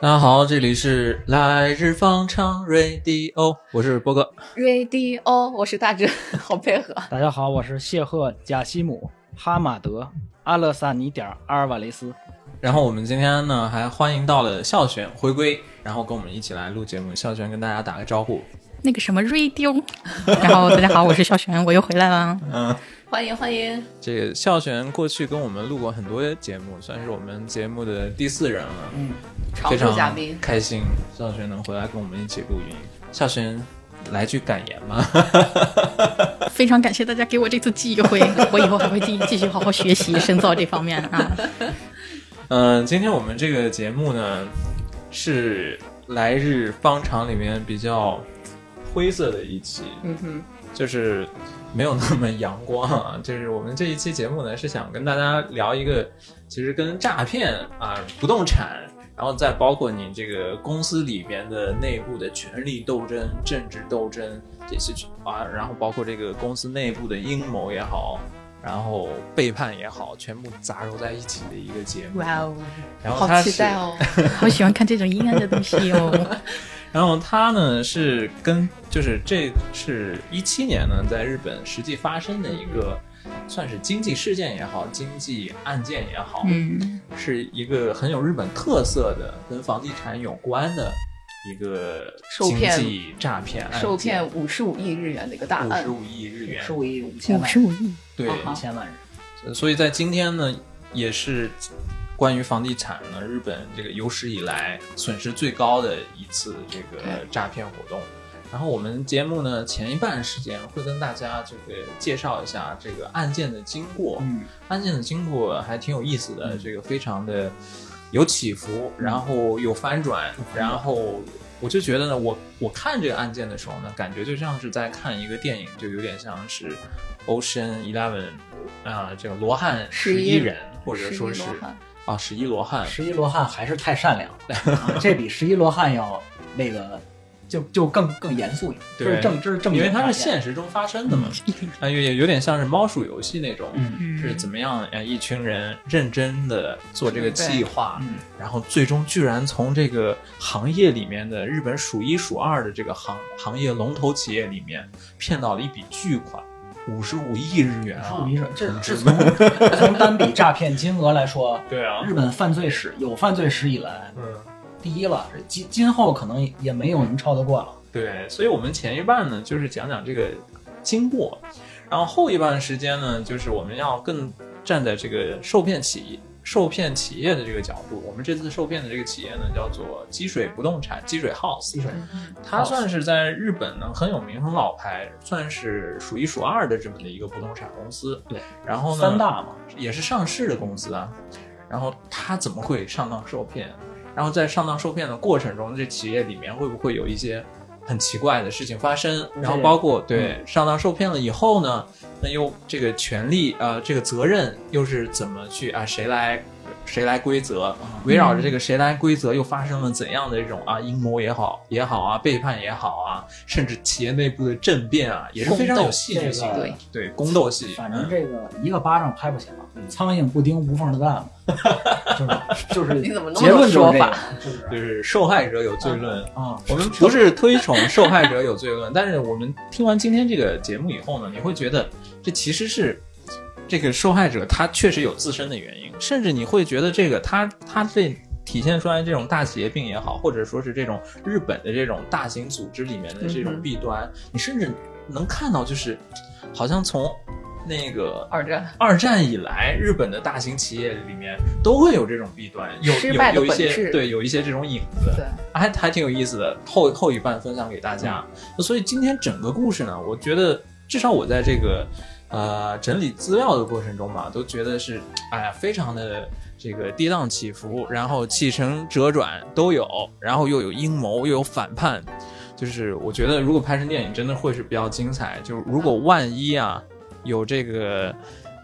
大家好，这里是来日方长 Radio，我是波哥。Radio，我是大志，好配合。大家好，我是谢赫贾西姆哈马德阿勒萨尼阿尔瓦雷斯。然后我们今天呢，还欢迎到了孝璇回归，然后跟我们一起来录节目。孝璇跟大家打个招呼。那个什么 Radio，然后大家好，我是小璇，我又回来了。嗯，欢迎欢迎。这个笑璇过去跟我们录过很多节目，算是我们节目的第四人了。嗯，常非常驻嘉宾，开心笑璇能回来跟我们一起录音。笑璇来句感言吗？非常感谢大家给我这次机会，我以后还会继继续好好学习，深造这方面啊。嗯，今天我们这个节目呢，是来日方长里面比较灰色的一期，嗯哼，就是没有那么阳光啊。就是我们这一期节目呢，是想跟大家聊一个，其实跟诈骗啊、不动产，然后再包括你这个公司里边的内部的权力斗争、政治斗争这些啊，然后包括这个公司内部的阴谋也好。然后背叛也好，全部杂糅在一起的一个节目。哇哦，然后好期待哦，好喜欢看这种阴暗的东西哦。然后它呢是跟就是这是一七年呢在日本实际发生的一个算是经济事件也好，经济案件也好，嗯，是一个很有日本特色的跟房地产有关的一个经济诈骗案件，受骗五十五亿日元的一个大案。五十，五亿日元，五十五亿五千五万，十五亿，对，五千万人。所以在今天呢，也是关于房地产呢，日本这个有史以来损失最高的一次这个诈骗活动。然后我们节目呢前一半时间会跟大家这个介绍一下这个案件的经过，嗯，案件的经过还挺有意思的，这个非常的有起伏，然后有翻转，然后我就觉得呢，我我看这个案件的时候呢，感觉就像是在看一个电影，就有点像是 Ocean Eleven 啊、这个罗汉十一人，或者说是啊十一罗汉，十一罗汉还是太善良了，啊这比十一罗汉要那个就就更更严肃一点，这对是正这是正因为它是现实中发生的嘛，啊，有有有点像是猫鼠游戏那种，嗯是怎么样？呃，一群人认真的做这个计划，嗯然后最终居然从这个行业里面的日本数一数二的这个行行业龙头企业里面骗到了一笔巨款，五十五亿日元啊！十五亿人，这这从 从单笔诈骗金额来说，对啊，日本犯罪史有犯罪史以来嗯，第一了，今今后可能也没有能超得过了。对，所以我们前一半呢，就是讲讲这个经过，然后后一半时间呢，就是我们要更站在这个受骗企业。受骗企业的这个角度，我们这次受骗的这个企业呢，叫做积水不动产，积水 House。积水它算是在日本呢很有名、很老牌，算是数一数二的这么的一个不动产公司。对，然后呢，三大嘛，也是上市的公司啊。然后它怎么会上当受骗？然后在上当受骗的过程中，这企业里面会不会有一些很奇怪的事情发生？然后包括对上当受骗了以后呢，那又这个权利啊、呃这个责任又是怎么去啊？谁来谁来规则？围绕着这个谁来规则，又发生了怎样的这种啊阴谋也好也好啊，背叛也好啊，甚至企业内部的政变啊，也是非常有戏剧性的。对宫斗戏，反正嗯这个一个巴掌拍不响嗯，苍蝇不叮无缝的蛋嘛，就是就是你怎么那么结论说法？就是就是受害者有罪论。啊，我们不是推崇受害者有罪论，但是我们听完今天这个节目以后呢，你会觉得这其实是这个受害者他确实有自身的原因，甚至你会觉得这个他他这体现出来这种大企业病也好，或者说是这种日本的这种大型组织里面的这种弊端，你甚至能看到就是好像从那个二战二战以来，日本的大型企业里面都会有这种弊端，有有一些对有一些这种影子，对，还还挺有意思的。后后一半分享给大家，所以今天整个故事呢，我觉得至少我在这个呃整理资料的过程中吧，都觉得是哎呀非常的这个跌宕起伏，然后起承折转都有，然后又有阴谋又有反叛，就是我觉得如果拍成电影，真的会是比较精彩。就是如果万一啊有这个。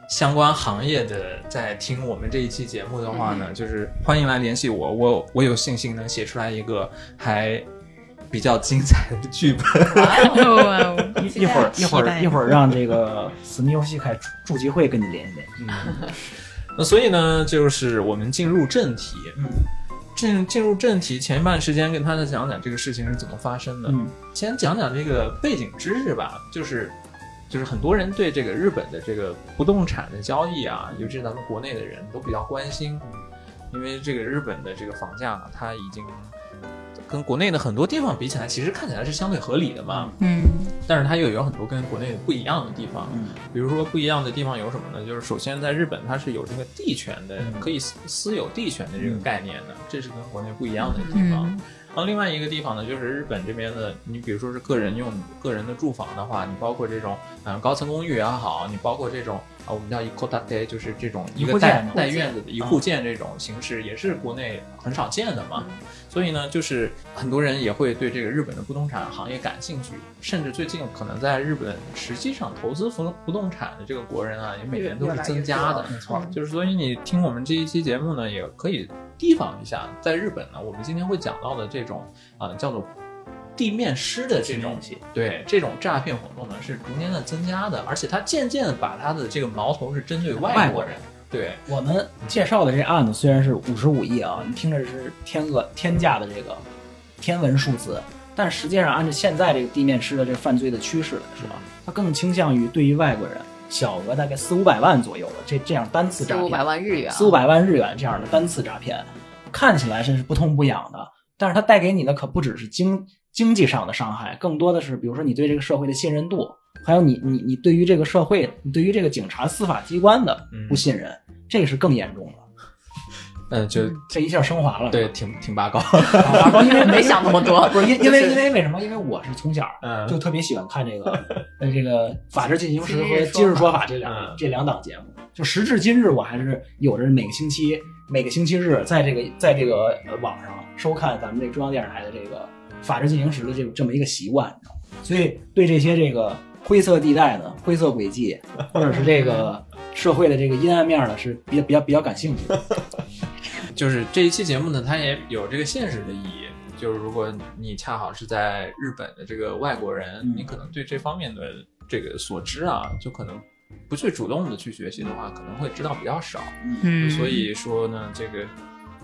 相关行业的在听我们这一期节目的话呢，就是欢迎来联系我，我我有信心能写出来一个还比较精彩的剧本。一一会儿一会儿一会儿让这个死密游戏开筑筑集会跟你联系联系。嗯，那所以呢，就是我们进入正题。嗯进进入正题，前一半时间跟大家讲讲这个事情是怎么发生的。嗯先讲讲这个背景知识吧，就是就是很多人对这个日本的这个不动产的交易啊，尤其是咱们国内的人都比较关心，因为这个日本的这个房价啊，它已经跟国内的很多地方比起来，其实看起来是相对合理的嘛，嗯但是它又有很多跟国内不一样的地方。嗯比如说不一样的地方有什么呢？就是首先在日本它是有这个地权的，嗯可以私私有地权的这个概念的，这是跟国内不一样的地方。嗯然后另外一个地方呢，就是日本这边的，你比如说是个人用个人的住房的话，你包括这种嗯、呃高层公寓也好，你包括这种啊我们叫一 o t a 就是这种一一个带带院子的一户建这种形式，也是国内很少见的嘛。所以呢，就是很多人也会对这个日本的不动产行业感兴趣，甚至最近可能在日本实际上投资不不动产的这个国人啊，也每年都是增加的。没错。就是所以你听我们这一期节目呢，也可以提防一下，在日本呢，我们今天会讲到的这种啊、叫做地面师的这种东西，对这种诈骗活动呢，是逐年的增加的，而且它渐渐地把它的这个矛头是针对外国人。对，我们介绍的这案子虽然是五十五亿啊，你听着是天额天价的这个天文数字，但实际上按照现在这个地面师的这个犯罪的趋势来说，它更倾向于对于外国人小额大概四五百万左右的这这样单次诈骗，四五百万日元啊，四五百万日元这样的单次诈骗，看起来是不痛不痒的，但是它带给你的可不只是经经济上的伤害，更多的是比如说你对这个社会的信任度，还有你你你对于这个社会，你对于这个警察司法机关的嗯不信任，这个是更严重了。呃，就这一下升华了，对，挺挺拔高。拔高，因为没想那么多不是因因为 因为为什么？因为我是从小嗯就特别喜欢看这个呃这个《法制进行时》和《今日说法》这两嗯这两档节目。就时至今日，我还是有着每个星期每个星期日在这个在这个呃网上收看咱们这中央电视台的这个《法制进行时》的这这么一个习惯？所以对这些这个灰色地带呢、灰色轨迹，或者是这个社会的这个阴暗面呢，是比较比较比较感兴趣的。就是这一期节目呢，它也有这个现实的意义。就是如果你恰好是在日本的这个外国人，嗯你可能对这方面的这个所知啊，就可能不去主动的去学习的话，可能会知道比较少。嗯，所以说呢，这个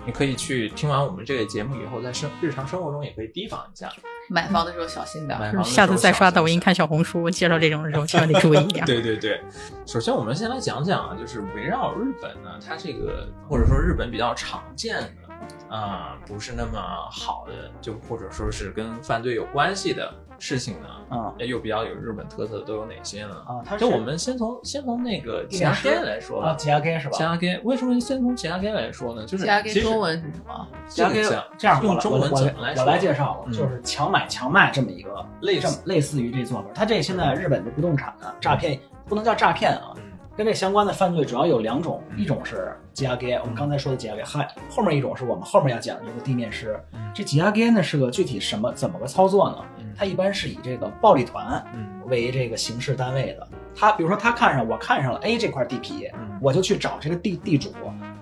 你可以去听完我们这个节目以后，在生日常生活中也可以提防一下。买房的时候小心点儿。买房的时候下次再刷小心抖音看小红书介绍这种的时候，千万得注意一点。对对对，首先我们先来讲讲啊，就是围绕日本呢，它这个或者说日本比较常见的啊、不是那么好的，就或者说是跟犯罪有关系的事情呢，啊又比较有日本特色的都有哪些呢？啊，它就我们先从先从那个其他地面师 gay 来说啊，吧。吉亚 K 是吧？其他 gay 为什么先从其他 gay 来说呢？就是加其实给中文是什么？加给这个讲这样，用中文我怎么来说？我来介绍，嗯就是强买强卖这么一个类似这么类似于这做法。它这现在日本的不动产啊，诈骗不能叫诈骗啊，嗯跟这相关的犯罪主要有两种，嗯一种是吉亚 K，我们刚才说的吉亚 K，还后面一种是我们后面要讲的这个地面师。嗯这吉亚 K 呢是个具体什么怎么个操作呢？嗯它一般是以这个暴力团嗯为这个形式单位的。他比如说他看上我看上了 A 这块地皮，嗯我就去找这个地地主，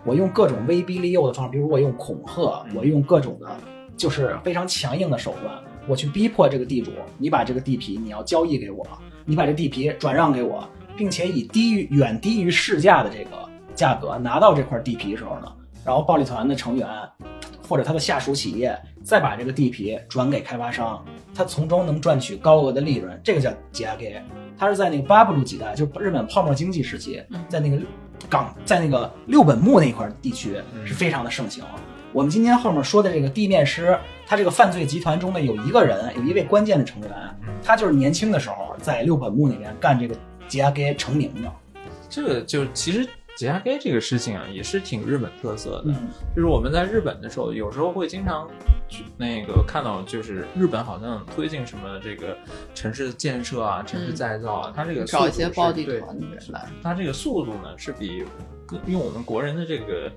我用各种威逼利诱的方式，比如我用恐吓，嗯我用各种的，就是非常强硬的手段，我去逼迫这个地主，你把这个地皮你要交易给我，你把这地皮转让给我，并且以低于远低于市价的这个价格拿到这块地皮的时候呢，然后暴力团的成员或者他的下属企业再把这个地皮转给开发商，他从中能赚取高额的利润，这个叫吉亚给。他是在那个巴布鲁几代，就是日本泡沫经济时期，在那个港，在那个六本木那块地区嗯是非常的盛行。我们今天后面说的这个地面师，他这个犯罪集团中的有一个人，有一位关键的成员，他就是年轻的时候在六本木那边干这个吉亚盖成名的。这个就其实解压 gay 这个事情啊，也是挺日本特色的。嗯就是我们在日本的时候，有时候会经常去那个看到，就是日本好像推进什么这个城市建设啊、城市再造啊，它这个速度找一些是暴力对团的人来。它这个速度呢是比用我们国人的这个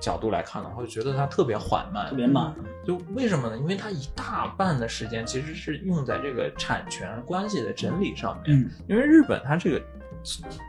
角度来看的话，会觉得它特别缓慢，特别慢。就为什么呢？因为它一大半的时间其实是用在这个产权关系的整理上面。嗯因为日本它这个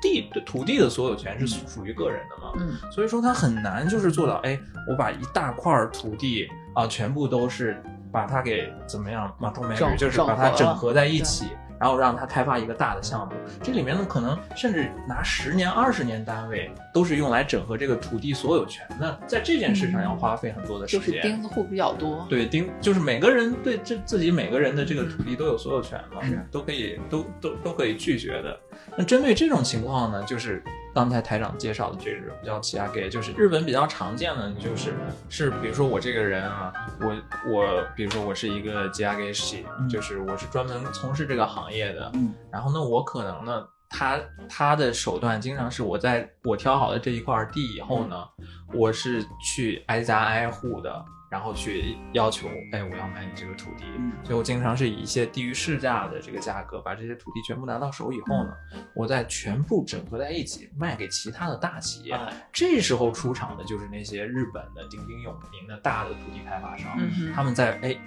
地的土地的所有权是属属于个人的嘛，嗯，所以说它很难就是做到，哎，我把一大块儿土地啊全部都是把它给怎么样马头美整语，就是把它整合在一起，然后让他开发一个大的项目。这里面呢，可能甚至拿十年、二十年单位，都是用来整合这个土地所有权的，在这件事上要花费很多的时间就是间。钉子户比较多。对，钉就是每个人对这自己每个人的这个土地都有所有权嘛，是都可以都都都可以拒绝的。那针对这种情况呢，就是刚才台长介绍的这种叫起亚给，就是日本比较常见的，就是是比如说我这个人啊，我我比如说我是一个吉亚给系，嗯就是我是专门从事这个行业的，嗯然后呢，我可能呢。他他的手段经常是我在我挑好了这一块地以后呢，我是去挨家挨户的，然后去要求，哎，我要买你这个土地，嗯所以我经常是以一些低于市价的这个价格，把这些土地全部拿到手以后呢，我再全部整合在一起卖给其他的大企业。哎这时候出场的就是那些日本的鼎鼎有名的大的土地开发商，嗯他们在哎。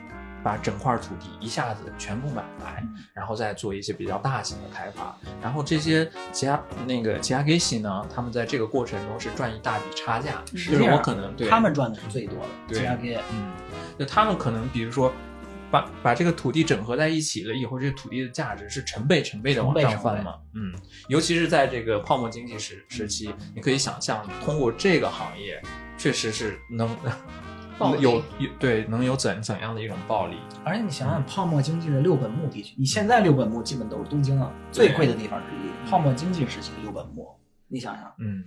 把整块土地一下子全部买来，嗯。然后再做一些比较大型的开发，然后这些其他那个其他给西呢，他们在这个过程中是赚一大笔差价，就是我可能对他们赚的是最多的，对吉亚给嗯，就他们可能比如说把把这个土地整合在一起了以后，这个土地的价值是成倍成倍的往上翻嘛。嗯，尤其是在这个泡沫经济时时期，你可以想象，通过这个行业，确实是能有有对能有怎怎样的一种暴利？而且你想想，泡沫经济的六本木地区，你现在六本木基本都是东京啊最贵的地方之一。泡沫经济时期的六本木，你想想，嗯，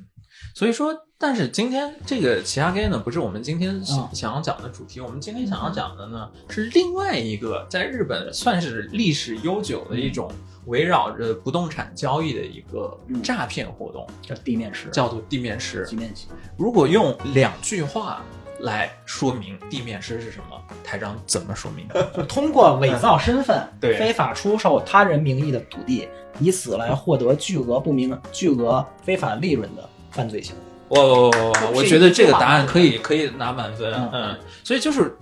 所以说，但是今天这个奇亚街呢，不是我们今天想嗯想要讲的主题。我们今天想要讲的呢，是另外一个在日本算是历史悠久的一种围绕着不动产交易的一个嗯诈骗活动，叫地面师，叫做地面师。地面师。如果用两句话来说明地面师是什么，台长怎么说明？就通过伪造身份，对非法出售他人名义的土地，以此来获得巨额不明、巨额非法利润的犯罪行为。我我我觉得这个答案可以可以拿满分，嗯嗯，所以就是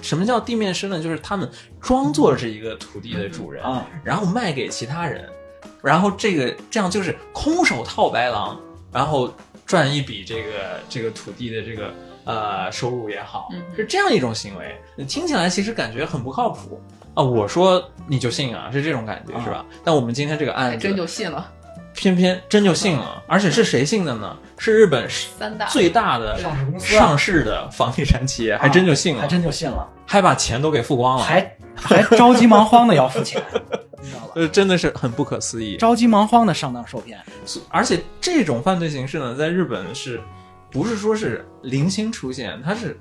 什么叫地面师呢？就是他们装作是一个土地的主人，啊，然后卖给其他人，然后这个这样就是空手套白狼，然后赚一笔这个这个土地的这个呃收入也好，嗯是这样一种行为。听起来其实感觉很不靠谱啊！我说你就信啊，是这种感觉、啊是吧？但我们今天这个案子还真就信了。偏偏真就信了，而且是谁信的呢？是日本三大最大的上市公司上市的房地产企业，还真就信了，还真就信了，还把钱都给付光了，还 还着急忙慌的要付钱，你知道吧？呃，真的是很不可思议。着急忙慌的上当受骗，而且这种犯罪形式呢，在日本是不是说是零星出现？它是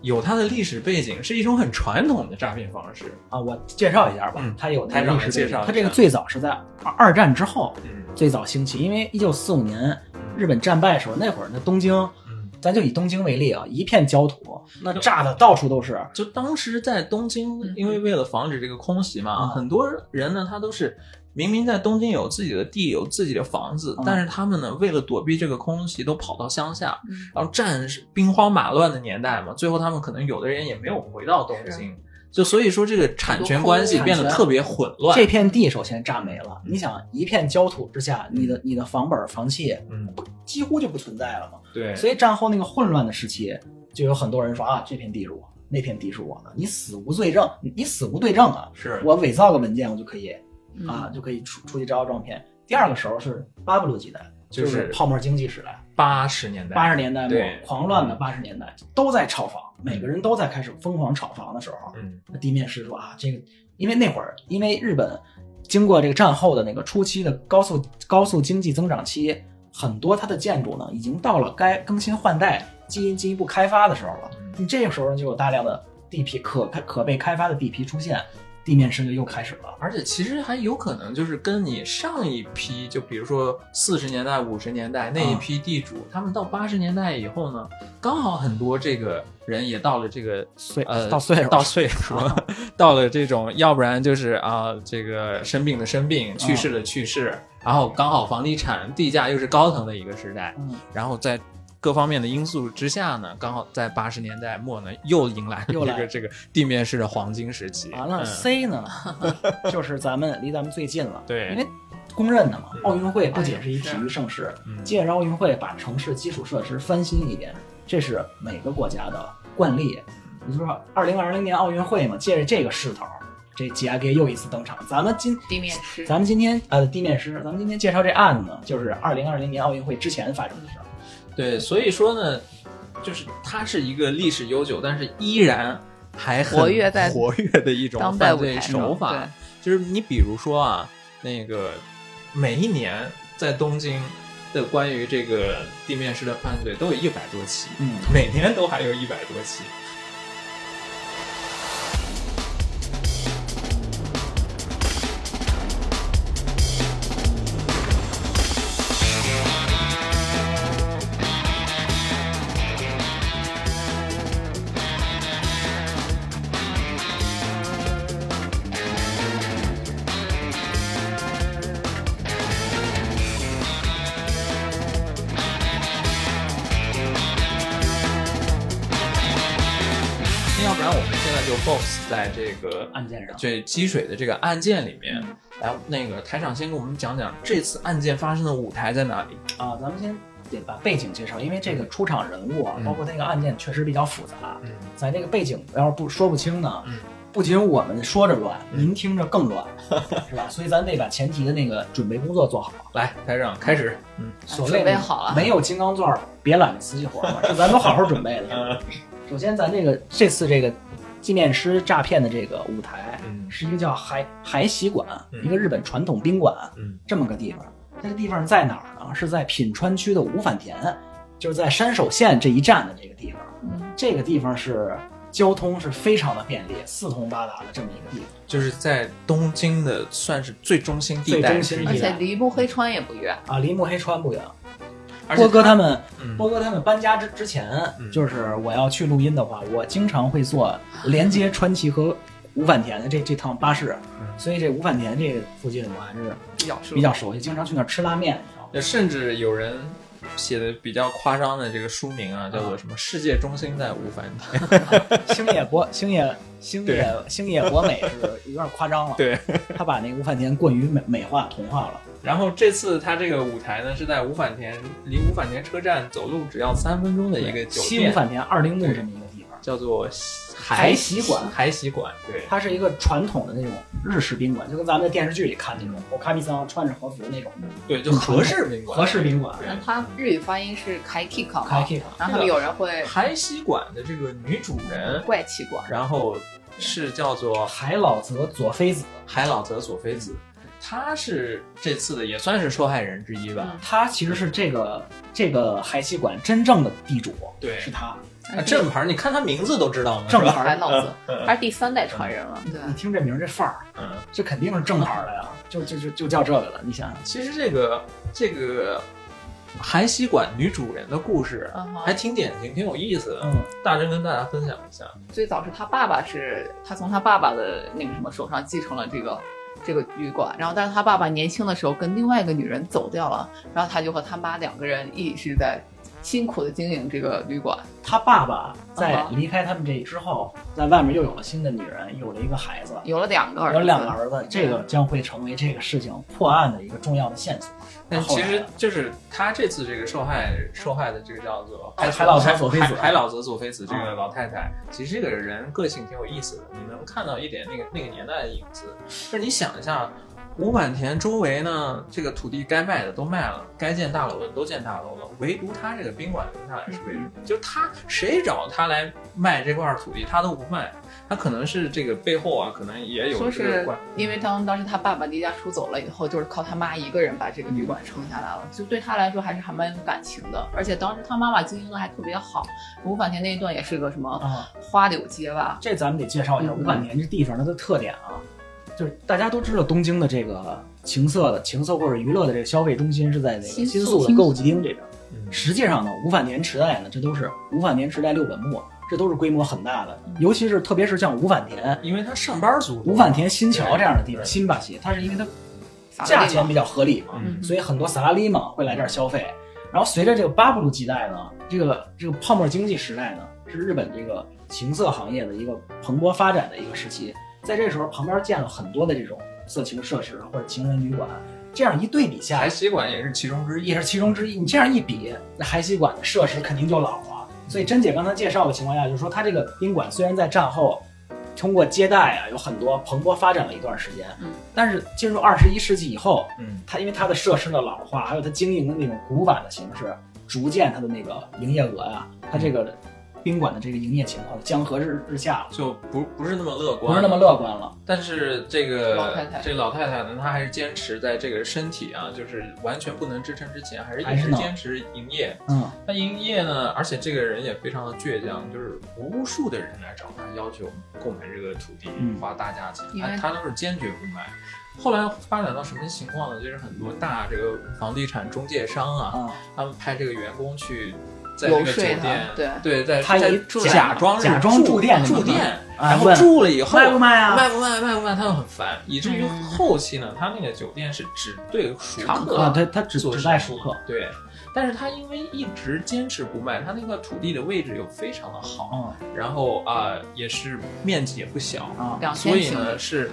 有它的历史背景，是一种很传统的诈骗方式。啊，我介绍一下吧嗯，它有它历史介绍一下它这个最早是在二二战之后嗯。最早兴起，因为一九四五年日本战败的时候，那会儿那东京，嗯，咱就以东京为例啊，一片焦土，那炸的到处都是，就当时在东京嗯，因为为了防止这个空袭嘛，嗯很多人呢，他都是明明在东京有自己的地，有自己的房子，嗯。但是他们呢，为了躲避这个空袭，都跑到乡下，嗯。然后战是兵荒马乱的年代嘛，最后他们可能有的人也没有回到东京，就所以说这个产权关系变得特别混乱。这片地首先炸没了。你想，一片焦土之下，你的你的房本房契嗯，几乎就不存在了嘛。对，所以战后那个混乱的时期，就有很多人说啊，这片地是我，那片地是我的，你死无罪证，你你死无对证啊，是。我伪造个文件，我就可以嗯啊，就可以出出去招摇撞骗。第二个时候是巴布鲁时代，就就是泡沫经济时代，八十年代，八十年代末狂乱的八十年代，都在炒房，每个人都在开始疯狂炒房的时候，嗯。那地面师说啊，这个因为那会儿因为日本经过这个战后的那个初期的高速高速经济增长期，很多它的建筑呢已经到了该更新换代、基因进一步开发的时候了。嗯。你这个时候呢，就有大量的地皮可开可被开发的地皮出现，地面师就又开始了。而且其实还有可能就是跟你上一批，就比如说四十年代、五十年代那一批地主，他们到八十年代以后呢，刚好很多这个人也到了这个岁呃到岁数到岁 数了，到了这种要不然就是啊这个生病的生病，去世的去世，然后刚好房地产地价又是高腾的一个时代，嗯，然后在各方面的因素之下呢，刚好在八十年代末呢，又迎来了一个这个地面式的黄金时期。完了、嗯 C 呢，就是咱们离咱们最近了。对因为公认的嘛，嗯奥运会不仅是一体育盛事，嗯借着奥运会把城市基础设施翻新一遍，这是每个国家的惯例。你就说，二零二零年奥运会嘛，借着这个势头，这 G I G 又一次登场。咱们今地面师，咱们今天呃地面师，咱们今天介绍这案子呢，就是二零二零年奥运会之前发生的事儿。对，所以说呢，就是它是一个历史悠久，但是依然还很活跃在活跃的一种犯罪手法。就是你比如说啊，那个每一年在东京的关于这个地面式的犯罪都有一百多起，嗯，每年都还有一百多起。案件上这积水的这个案件里面，来，那个台长先给我们讲讲这次案件发生的舞台在哪里？啊，咱们先得把背景介绍，因为这个出场人物啊，嗯包括那个案件确实比较复杂，嗯在这个背景要是不说不清呢，嗯不仅我们说着乱，嗯您听着更乱，是吧？所以咱得把前提的那个准备工作做好。来，台长开始。嗯准所谓好了没有金刚钻别揽这瓷器活儿嘛，这咱都好好准备的。嗯首先，咱这个这次这个纪念师诈骗的这个舞台，嗯是一个叫海海喜馆，嗯一个日本传统宾馆，嗯这么个地方。这个地方在哪儿呢？是在品川区的五反田，就是在山手线这一站的这个地方。嗯这个地方是交通是非常的便利，四通八达的这么一个地方。就是在东京的算是最中心地最带中心地带而且离木黑川也不远，啊，离木黑川不远。波哥他们，嗯波哥他们搬家之之前，嗯就是我要去录音的话，我经常会坐连接川崎和五反田的这这趟巴士，嗯所以这五反田这附近我还是比较熟比较熟悉，经常去那儿吃拉面。甚至有人写的比较夸张的这个书名啊，叫做什么“世界中心在五反田 星野博星野星野星野博美是有点夸张了，对，他把那个五反田过于美美化同化了。”。然后这次他这个舞台呢是在五反田，离五反田车站走路只要三分钟的一个酒店，西五反田二丁目这么一个地方，叫做海喜馆。海喜馆，对，它是一个传统的那种日式宾馆，就跟咱们在电视剧里看那种，我卡比桑穿着和服那种。对，就合适宾馆，和式宾馆。那它日语发音是开 kick 嘛，开 K 然后他们有人会海喜馆的这个女主人，怪奇馆，然后是叫做海老泽佐妃子，海老泽佐妃子，她是这次的也算是受害人之一吧。他其实是这个这个海气馆真正的地主，对是他。啊，正牌，你看他名字都知道吗？正牌海老子嗯，他是第三代传人了，对，你听这名儿这范儿，嗯，这肯定是正牌的呀，就就就就叫这个了。你想想，其实这个这个海西馆女主人的故事还挺典型，挺有意思的。嗯，大真跟大家分享一下。最早是他爸爸是，他从他爸爸的那个什么手上继承了这个这个旅馆，然后但是他爸爸年轻的时候跟另外一个女人走掉了，然后他就和他妈两个人一直在辛苦的经营这个旅馆。他爸爸在离开他们这之后，在外面又有了新的女人，有了一个孩子，有了两个儿子，有两个儿子，这个将会成为这个事情破案的一个重要的线索。但其实就是他这次这个受害受害的这个叫做海海老泽佐妃子海海老泽佐妃子这个啊老太太，其实这个人个性挺有意思的，你能看到一点那个那个年代的影子。就是你想一下，五坂田周围呢，这个土地该卖的都卖了，该建大楼的都建大楼了，唯独他这个宾馆留下来是为什么？就是他谁找他来卖这块土地，他都不卖。他可能是这个背后啊，可能也有说是这个关。因为当当时他爸爸离家出走了以后，就是靠他妈一个人把这个旅馆撑下来了，就对他来说还是还蛮有感情的。而且当时他妈妈经营的还特别好，五反田那一段也是个什么啊，花柳街吧，这咱们得介绍一下嗯五坂田这地方它的特点啊，就是大家都知道东京的这个情色的情色或者娱乐的这个消费中心是在那个新新宿宿的歌舞伎町这边。嗯实际上呢，五反田时代呢，这都是五反田时代六本木，这都是规模很大的，嗯尤其是特别是像五反田、因为他上班族五反田新桥这样的地方，新巴西，它是因为它价钱比较合理嘛，嗯所以很多萨拉利嘛会来这儿消费。然后随着这个巴布鲁基代呢，这个这个泡沫经济时代呢，是日本这个情色行业的一个蓬勃发展的一个时期。在这时候，旁边建了很多的这种色情设施或者情人旅馆，这样一对比下海，西馆也是其中之一也。是其中之一。你这样一比，那海西馆的设施肯定就老了。所以甄姐刚才介绍的情况下，就是说它这个宾馆虽然在战后通过接待啊有很多蓬勃发展了一段时间，嗯，但是进入二十一世纪以后，嗯，它因为它的设施的老化，还有它经营的那种古板的形式，逐渐它的那个营业额啊、它这个宾馆的这个营业情况江河日日下了，就不不是那么乐观，不是那么乐观了。但是这个老太太这老太太呢，她还是坚持在这个身体啊，就是完全不能支撑之前，还是一还是能直坚持营业。嗯，她营业呢，而且这个人也非常的倔强，就是无数的人来找她要求购买这个土地，嗯花大价钱，她她都是坚决不买。后来发展到什么情况呢？就是很多大这个房地产中介商啊，啊，他们派这个员工去在这个酒店，对对，在在他一假装假装住住店住店，啊然后住了以后卖不卖啊？卖不卖卖不卖，他们很烦，以至于嗯后期呢，他那个酒店是只对熟客啊，他他只只做生意带熟客，对。但是他因为一直坚持不卖，他那个土地的位置又非常的好，嗯然后啊、也是面积也不小，啊，两所以呢是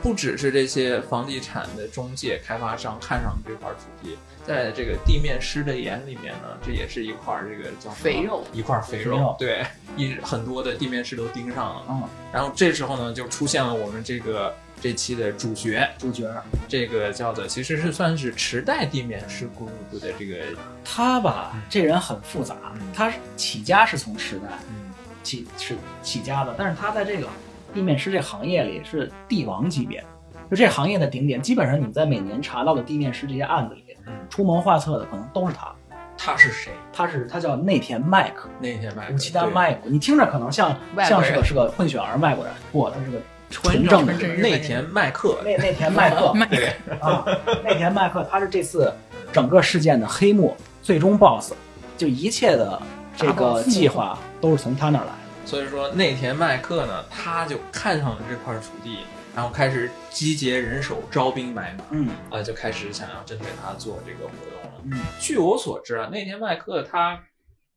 不只是这些房地产的中介开发商看上这块土地，在这个地面师的眼里面呢，这也是一块这个叫肥肉，一块肥肉，肥肉对，一很多的地面师都盯上了。嗯，然后这时候呢，就出现了我们这个这期的主角，主角这个叫做其实是算是池袋地面师 group 的这个，他吧，这人很复杂嗯，他起家是从池袋嗯起是起家的，但是他在这个地面师这行业里是帝王级别，就这行业的顶点。基本上你在每年查到的地面师这些案子里，嗯，出谋划策的可能都是他。他是谁？他是他叫内田麦克，内田麦克武器丹对麦克。你听着可能像像是个是个混血儿外国人，不，他是个纯纯正的内田麦克，内内田麦克 麦对，啊，内田麦克他是这次整个事件的黑幕最终 BOSS，就一切的这个计划都是从他那儿来的。所以说内田麦克呢，他就看上了这块土地，然后开始集结人手，招兵买马，嗯啊，就开始想要针对他做这个活动了。嗯据我所知啊，那天麦克他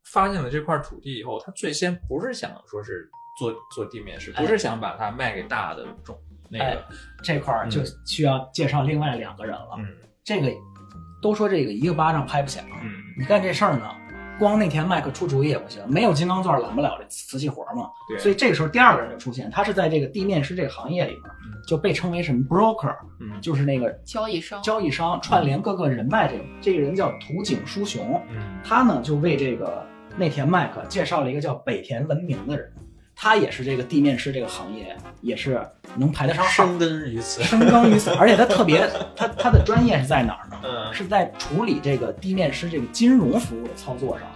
发现了这块土地以后，他最先不是想说是做做地面师，哎不是想把它卖给大的种那哎个，这块儿就需要介绍另外两个人了。嗯这个都说这个一个巴掌拍不响，嗯你干这事儿呢，光那天麦克出主意也不行，没有金刚钻揽不了这瓷器活嘛。对，所以这个时候第二个人就出现，他是在这个地面师这个行业里面嗯就被称为什么 broker，嗯。就是那个交易商，交易商串联各个人脉这个这个人叫土井书雄，嗯。他呢就为这个内田麦克介绍了一个叫北田文明的人，他也是这个地面师这个行业也是能排得上号，深耕于此，生根于此，而且他特别他他的专业是在哪儿呢？嗯。是在处理这个地面师这个金融服务的操作上，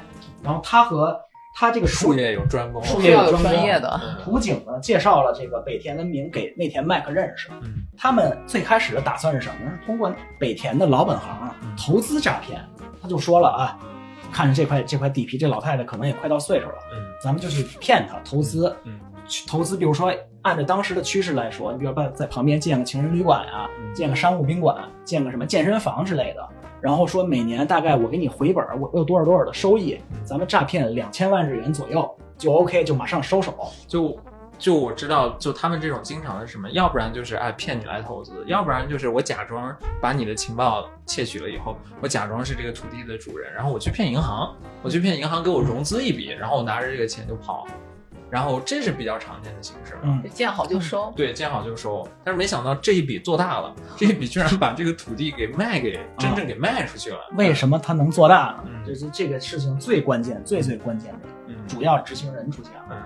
然后他和他这个术业有专攻，术业有专攻专业的，嗯土井呢介绍了这个北田文明给内田麦克认识。嗯他们最开始的打算是什么呢？是通过北田的老本行嗯投资诈骗。他就说了啊，看着这块这块地皮，这老太太可能也快到岁数了，嗯咱们就去骗她投资。嗯去投资，比如说按照当时的趋势来说，你比如说在旁边建个情人旅馆啊，嗯建个商务宾馆，建个什么健身房之类的，然后说每年大概我给你回本，我有多少多少的收益，咱们诈骗两千万日元左右就 OK，就马上收手。就就我知道，就他们这种经常是什么，要不然就是哎骗你来投资，要不然就是我假装把你的情报窃取了以后，我假装是这个土地的主人，然后我去骗银行，我去骗银行给我融资一笔，然后我拿着这个钱就跑，然后这是比较常见的形式。嗯，见好就收。对，见好就收，但是没想到这一笔做大了，这一笔居然把这个土地给卖给真正给卖出去了。为什么他能做大呢？嗯？这是这个事情最关键、最最关键的嗯。主要执行人出现了。嗯，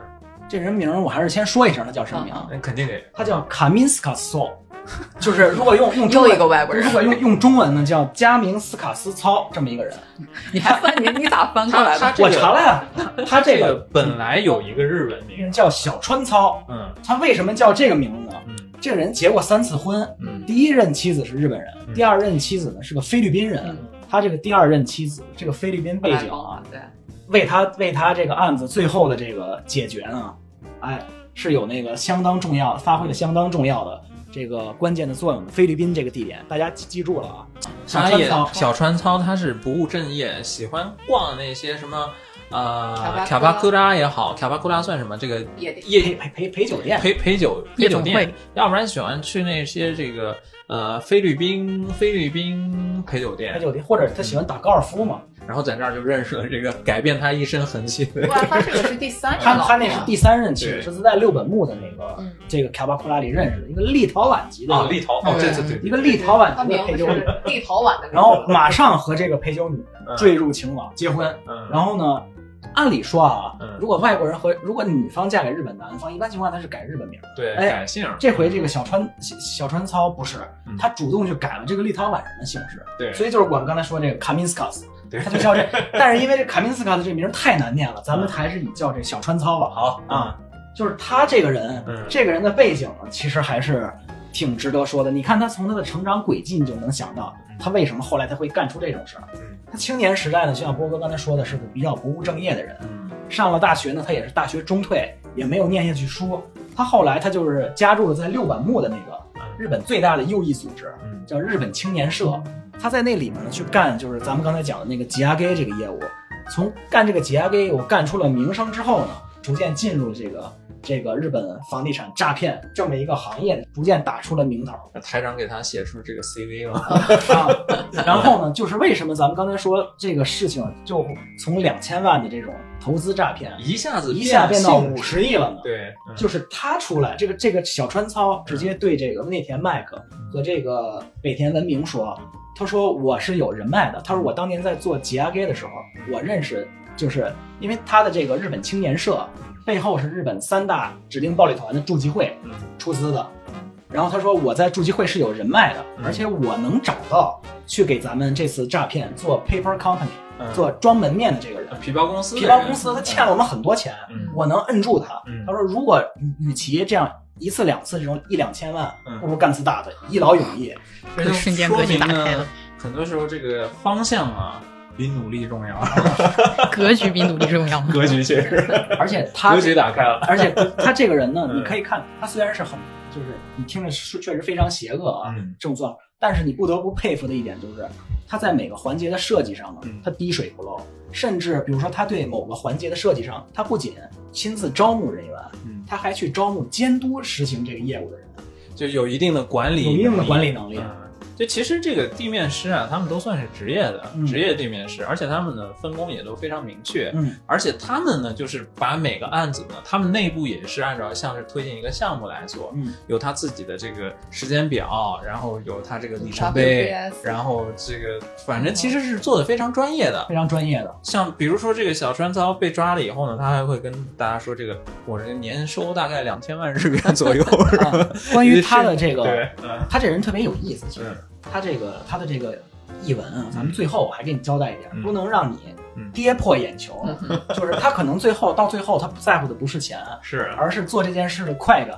这人名儿我还是先说一声，他叫什么名肯定得他叫卡明斯卡索，就是如果用用中文又一个外国人如果用用中文呢，叫加明斯卡斯操这么一个人。你还翻你你咋翻过来的？我他这个查了呀，他这这个个本来有一个日文名，叫小川操，嗯他为什么叫这个名字呢？嗯这个人结过三次婚，嗯第一任妻子是日本人，嗯第二任妻子呢是个菲律宾人。嗯他这个第二任妻子，这个菲律宾背景啊，对，为他为他这个案子最后的这个解决呢，哎，是有那个相当重要，发挥了相当重要的这个关键的作用的。菲律宾这个地点，大家记记住了啊。小川操，小川操，他是不务正业，喜欢逛那些什么呃卡卡巴库拉也好，卡巴库拉算什么？这个夜店陪夜陪陪陪酒店，陪陪酒夜酒店夜总会，要不然喜欢去那些这个呃菲律宾菲律宾陪酒店陪。酒店，或者他喜欢打高尔夫嘛，然后在那儿就认识了这个改变他一生痕迹的。哇，他这个是第三 任他了，他那是第三任，其对实是在六本木的那个嗯这个卡巴库拉里认识的一个立陶宛籍的啊，立陶哦，对对对，一个立陶宛籍的陪酒女，是立陶宛的然后马上和这个陪酒女嗯坠入情网，结婚。嗯，然后呢，按理说啊嗯，如果外国人和如果女方嫁给日本男方，一般情况下他是改日本名的。对哎改姓，这回这个小川小小川操不是嗯，他主动去改了这个立陶宛人的姓氏，对，所以就是我们刚才说这个卡明斯卡斯，对。他就叫这。但是因为这卡明斯卡的这名儿太难念了，咱们还是以叫这小川操吧。好啊，就是他这个人，嗯。这个人的背景呢，其实还是挺值得说的。你看他从他的成长轨迹，你就能想到他为什么后来他会干出这种事儿。嗯他青年时代呢，就像波哥刚才说的，是个比较不务正业的人。嗯上了大学呢，他也是大学中退，也没有念下去书。他后来他就是加入了在六本木的那个日本最大的右翼组织，嗯叫日本青年社。他在那里面呢去干，就是咱们刚才讲的那个吉亚给这个业务。从干这个吉亚给，我干出了名声之后呢，逐渐进入这个这个日本房地产诈骗这么一个行业，逐渐打出了名头。那台长给他写出这个 CV 了，啊，然后呢，就是为什么咱们刚才说这个事情就从两千万的这种投资诈骗，一下子一下变到五十亿了呢？对，嗯就是他出来，这个这个小川操直接对这个内田麦克和这个北田文明说，他说我是有人脉的，他说我当年在做吉亚给的时候，我认识，就是因为他的这个日本青年社背后是日本三大指定暴力团的驻集会嗯出资的，然后他说我在驻集会是有人脉的，嗯而且我能找到去给咱们这次诈骗做 paper company 嗯做装门面的这个人。皮包公司皮，包公司他欠了我们很多钱，嗯我能摁住他。嗯他说，如果与与其这样一次两次这种一两千万，嗯不如干次大的，一劳永逸。瞬间格局打开了很多时候这个方向啊比努力重要，格局比努力重要吗？格局确实而且他格，局打开了，而且他这个人呢，嗯你可以看，他虽然是很，就是你听着是确实非常邪恶啊，嗯这种做法，但是你不得不佩服的一点就是，他在每个环节的设计上呢嗯，他滴水不漏。甚至比如说，他对某个环节的设计上，他不仅亲自招募人员，嗯，他还去招募监督实行这个业务的人。就有一定的管理，有一定的管理能力嗯，就其实这个地面师啊，他们都算是职业的，嗯职业地面师，而且他们的分工也都非常明确，嗯，而且他们呢，就是把每个案子呢，他们内部也是按照像是推进一个项目来做，嗯，有他自己的这个时间表，然后有他这个里程碑然后这个反正其实是做的非常专业的。非常专业的。像比如说这个小川操被抓了以后呢，他还会跟大家说，这个我这个年收大概两千万日元左右，啊，关于他的这个，对，嗯他这人特别有意思。其实嗯他这个他的这个译文啊，咱们最后我还给你交代一点，嗯。不能让你嗯。跌破眼球。嗯。就是他可能最后到最后，他不在乎的不是钱，是而是做这件事的快感。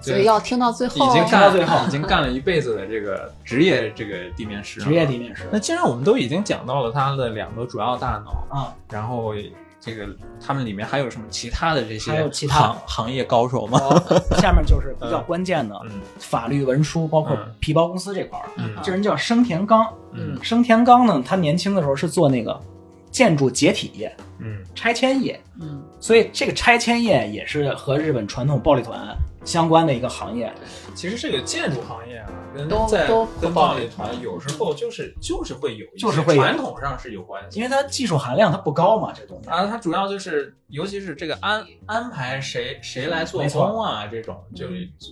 所以要听到最后，已经看干到最后 已经干了一辈子的这个职业这个地面师，职业地面师。那既然我们都已经讲到了他的两个主要大脑，啊，然后这个他们里面还有什么其他的这些还有其他行行业高手吗？下面就是比较关键的嗯法律文书，包括嗯皮包公司这块儿。嗯这人叫生田刚，嗯生田刚呢，他年轻的时候是做那个建筑解体业、嗯拆迁业，嗯，所以这个拆迁业也是和日本传统暴力团相关的一个行业。其实这个建筑行业啊，跟都在跟和暴力团有时候就是就是会有一些就是会传统上是有关系因为它技术含量它不高嘛，这东西。啊，它主要就是，尤其是这个安安排谁谁来做工啊，这种就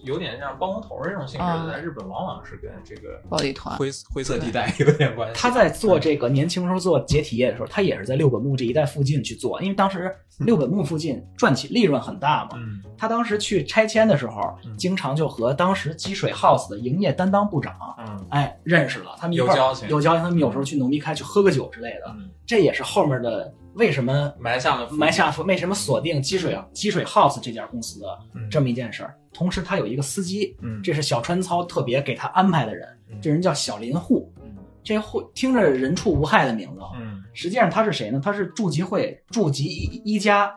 有点像包工头这种性质在日本往往是跟这个暴力团灰灰色地带有点关系。他在做这个年轻时候做解体业的时候，他也是在六本木这一带附近去做，因为当时六本木附近赚起利润很大嘛。嗯他当时去拆迁的时候嗯，经常就和当时积水 House 的营业担当部长，嗯哎，认识了。他们一块儿有交情有交情。他们有时候去农民开去喝个酒之类的，嗯，这也是后面的为什么埋下了埋下为什么锁定积水积水 House 这家公司的嗯这么一件事儿。同时，他有一个司机，嗯这是小川操特别给他安排的人，嗯这人叫小林户。嗯这户听着人畜无害的名字，嗯实际上他是谁呢？他是住集会住集一一家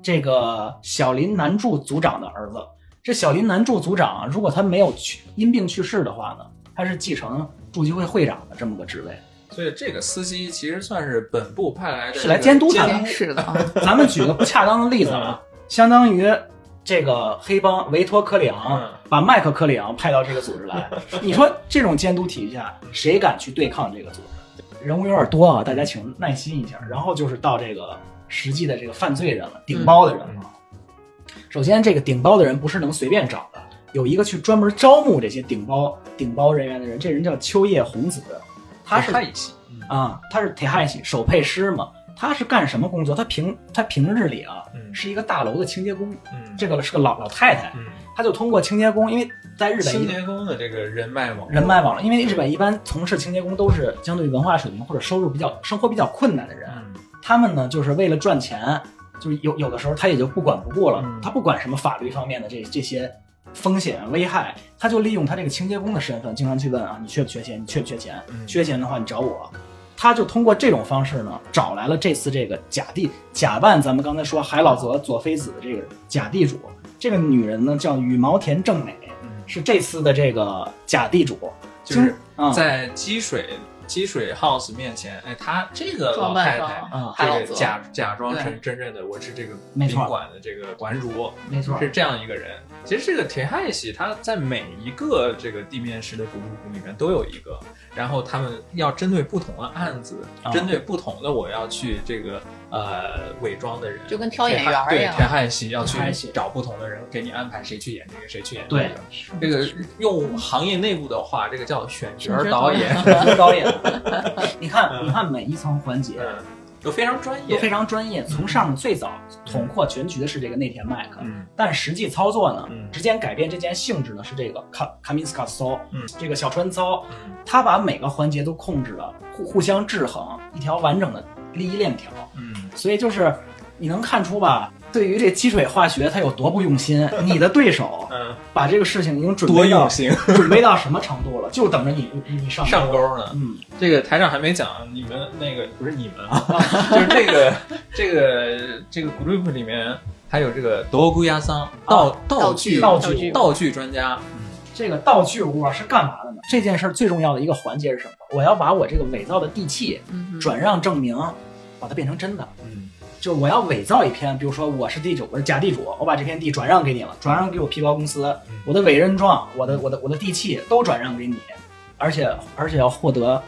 这个小林南柱组长的儿子。这小林南柱组长啊，如果他没有去因病去世的话呢，他是继承住集会会长的这么个职位。所以这个司机其实算是本部派来的，是来监督他的是的啊，咱们举个不恰当的例子啊，相当于这个黑帮维托科里昂嗯把麦克科里昂派到这个组织来，你说这种监督体系下，谁敢去对抗这个组织？人物有点多啊，大家请耐心一下。然后就是到这个实际的这个犯罪人了，顶包的人了。首先，这个顶包的人不是能随便找的，有一个去专门招募这些顶包顶包人员的人，这人叫秋叶红子，他是太系啊，他是铁汉系手配师嘛。他是干什么工作？他平他平日里啊，是一个大楼的清洁工。嗯，这个是个老老太太。嗯，他就通过清洁工，因为在日本清洁工的这个人脉网人脉网络，因为日本一般从事清洁工都是相对文化水平或者收入比较生活比较困难的人。他们呢，就是为了赚钱，就是有有的时候他也就不管不顾了，他不管什么法律方面的这这些风险危害，他就利用他这个清洁工的身份，经常去问啊，你缺不缺钱？你缺不缺钱？缺钱的话，你找我。他就通过这种方式呢，找来了这次这个假地假扮咱们刚才说海老泽佐妃子的这个假地主。这个女人呢叫羽毛田正美，是这次的这个假地主，就是在积水。积水 house 面前，哎，他这个老太太嗯，这个假假装成真正的我是这个宾馆的这个馆主，没错，是这样一个人。其实这个田汉喜他在每一个这个地面式的 group 里面都有一个，然后他们要针对不同的案子，针对不同的我要去这个呃伪装的人，就跟挑演员一样。铁汉喜要去找不同的人，给你安排谁去演这个，谁去演这个。这个用行业内部的话，这个叫选角导演，选角导演。你看，你看每一层环节都非常专业，都非常专业。从上最早统括全局的是这个内田麦克，但实际操作呢，直接改变这件性质呢是这个卡卡米斯卡骚，这个小川操，他把每个环节都控制了，互互相制衡，一条完整的利益链条。嗯，所以就是你能看出吧。对于这积水化学，他有多不用心？你的对手，嗯，把这个事情已经准备多用心，准备到什么程度了？就等着你你上上钩呢。嗯，这个台上还没讲，你们那个不是你们啊，就是这个这个这个 group 里面还有这个德古亚桑道道具道具道具专家。这个道具屋是干嘛的呢？这件事最重要的一个环节是什么？我要把我这个伪造的地契转让证明，把它变成真的。就我要伪造一篇，比如说我是地主，我是假地主，我把这片地转让给你了，转让给我皮包公司，我的委任状，我的我的我的地契都转让给你，而且而且要获得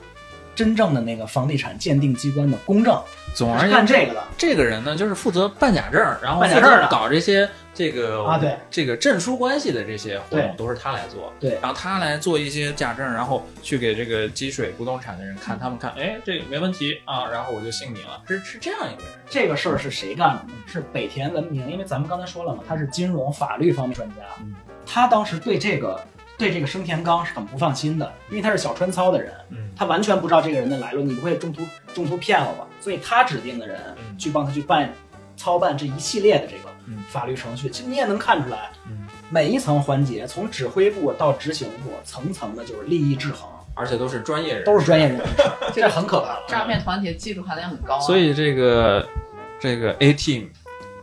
真正的那个房地产鉴定机关的公证。总而言之，这个的这个人呢，就是负责办假证，然后办假证搞这些。这个啊，对这个证书关系的这些活动都是他来做，对，然后他来做一些假证，然后去给这个积水不动产的人看，他们看，哎，这没问题啊，然后我就信你了，是是这样一个人。这个事儿是谁干的呢？是北田文明，因为咱们刚才说了嘛，他是金融法律方面专家，他当时对这个对这个生田刚是很不放心的，因为他是小川操的人，他完全不知道这个人的来路，你不会中途中途骗我吧？所以他指定的人去帮他去办操办这一系列的这个。法律程序，其实你也能看出来，每一层环节，从指挥部到执行部，层层的就是利益制衡，而且都是专业人，都是专业人，这很可怕。诈骗团体技术含量很高，所以这个这个 A team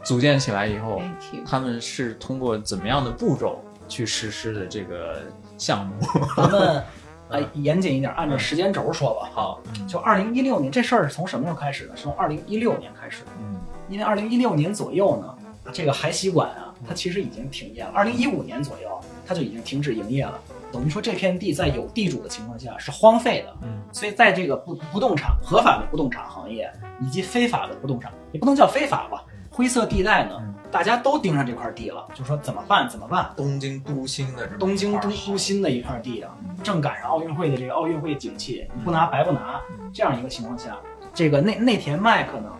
组建起来以后，他们是通过怎么样的步骤去实施的这个项目？咱们 呃严谨一点，按照时间轴说吧。好，就二零一六年这事儿是从什么时候开始的？是从二零一六年开始的。嗯，因为二零一六年左右呢。这个海喜馆啊，它其实已经停业了。二零一五年左右，它就已经停止营业了。等于说，这片地在有地主的情况下是荒废的。嗯，所以在这个不不动产合法的不动产行业以及非法的不动产，也不能叫非法吧，灰色地带呢，大家都盯上这块地了，就说怎么办？怎么办？东京都心的东京都都心的一块地啊，正赶上奥运会的这个奥运会景气，不拿白不拿。这样一个情况下，这个内内田麦克呢，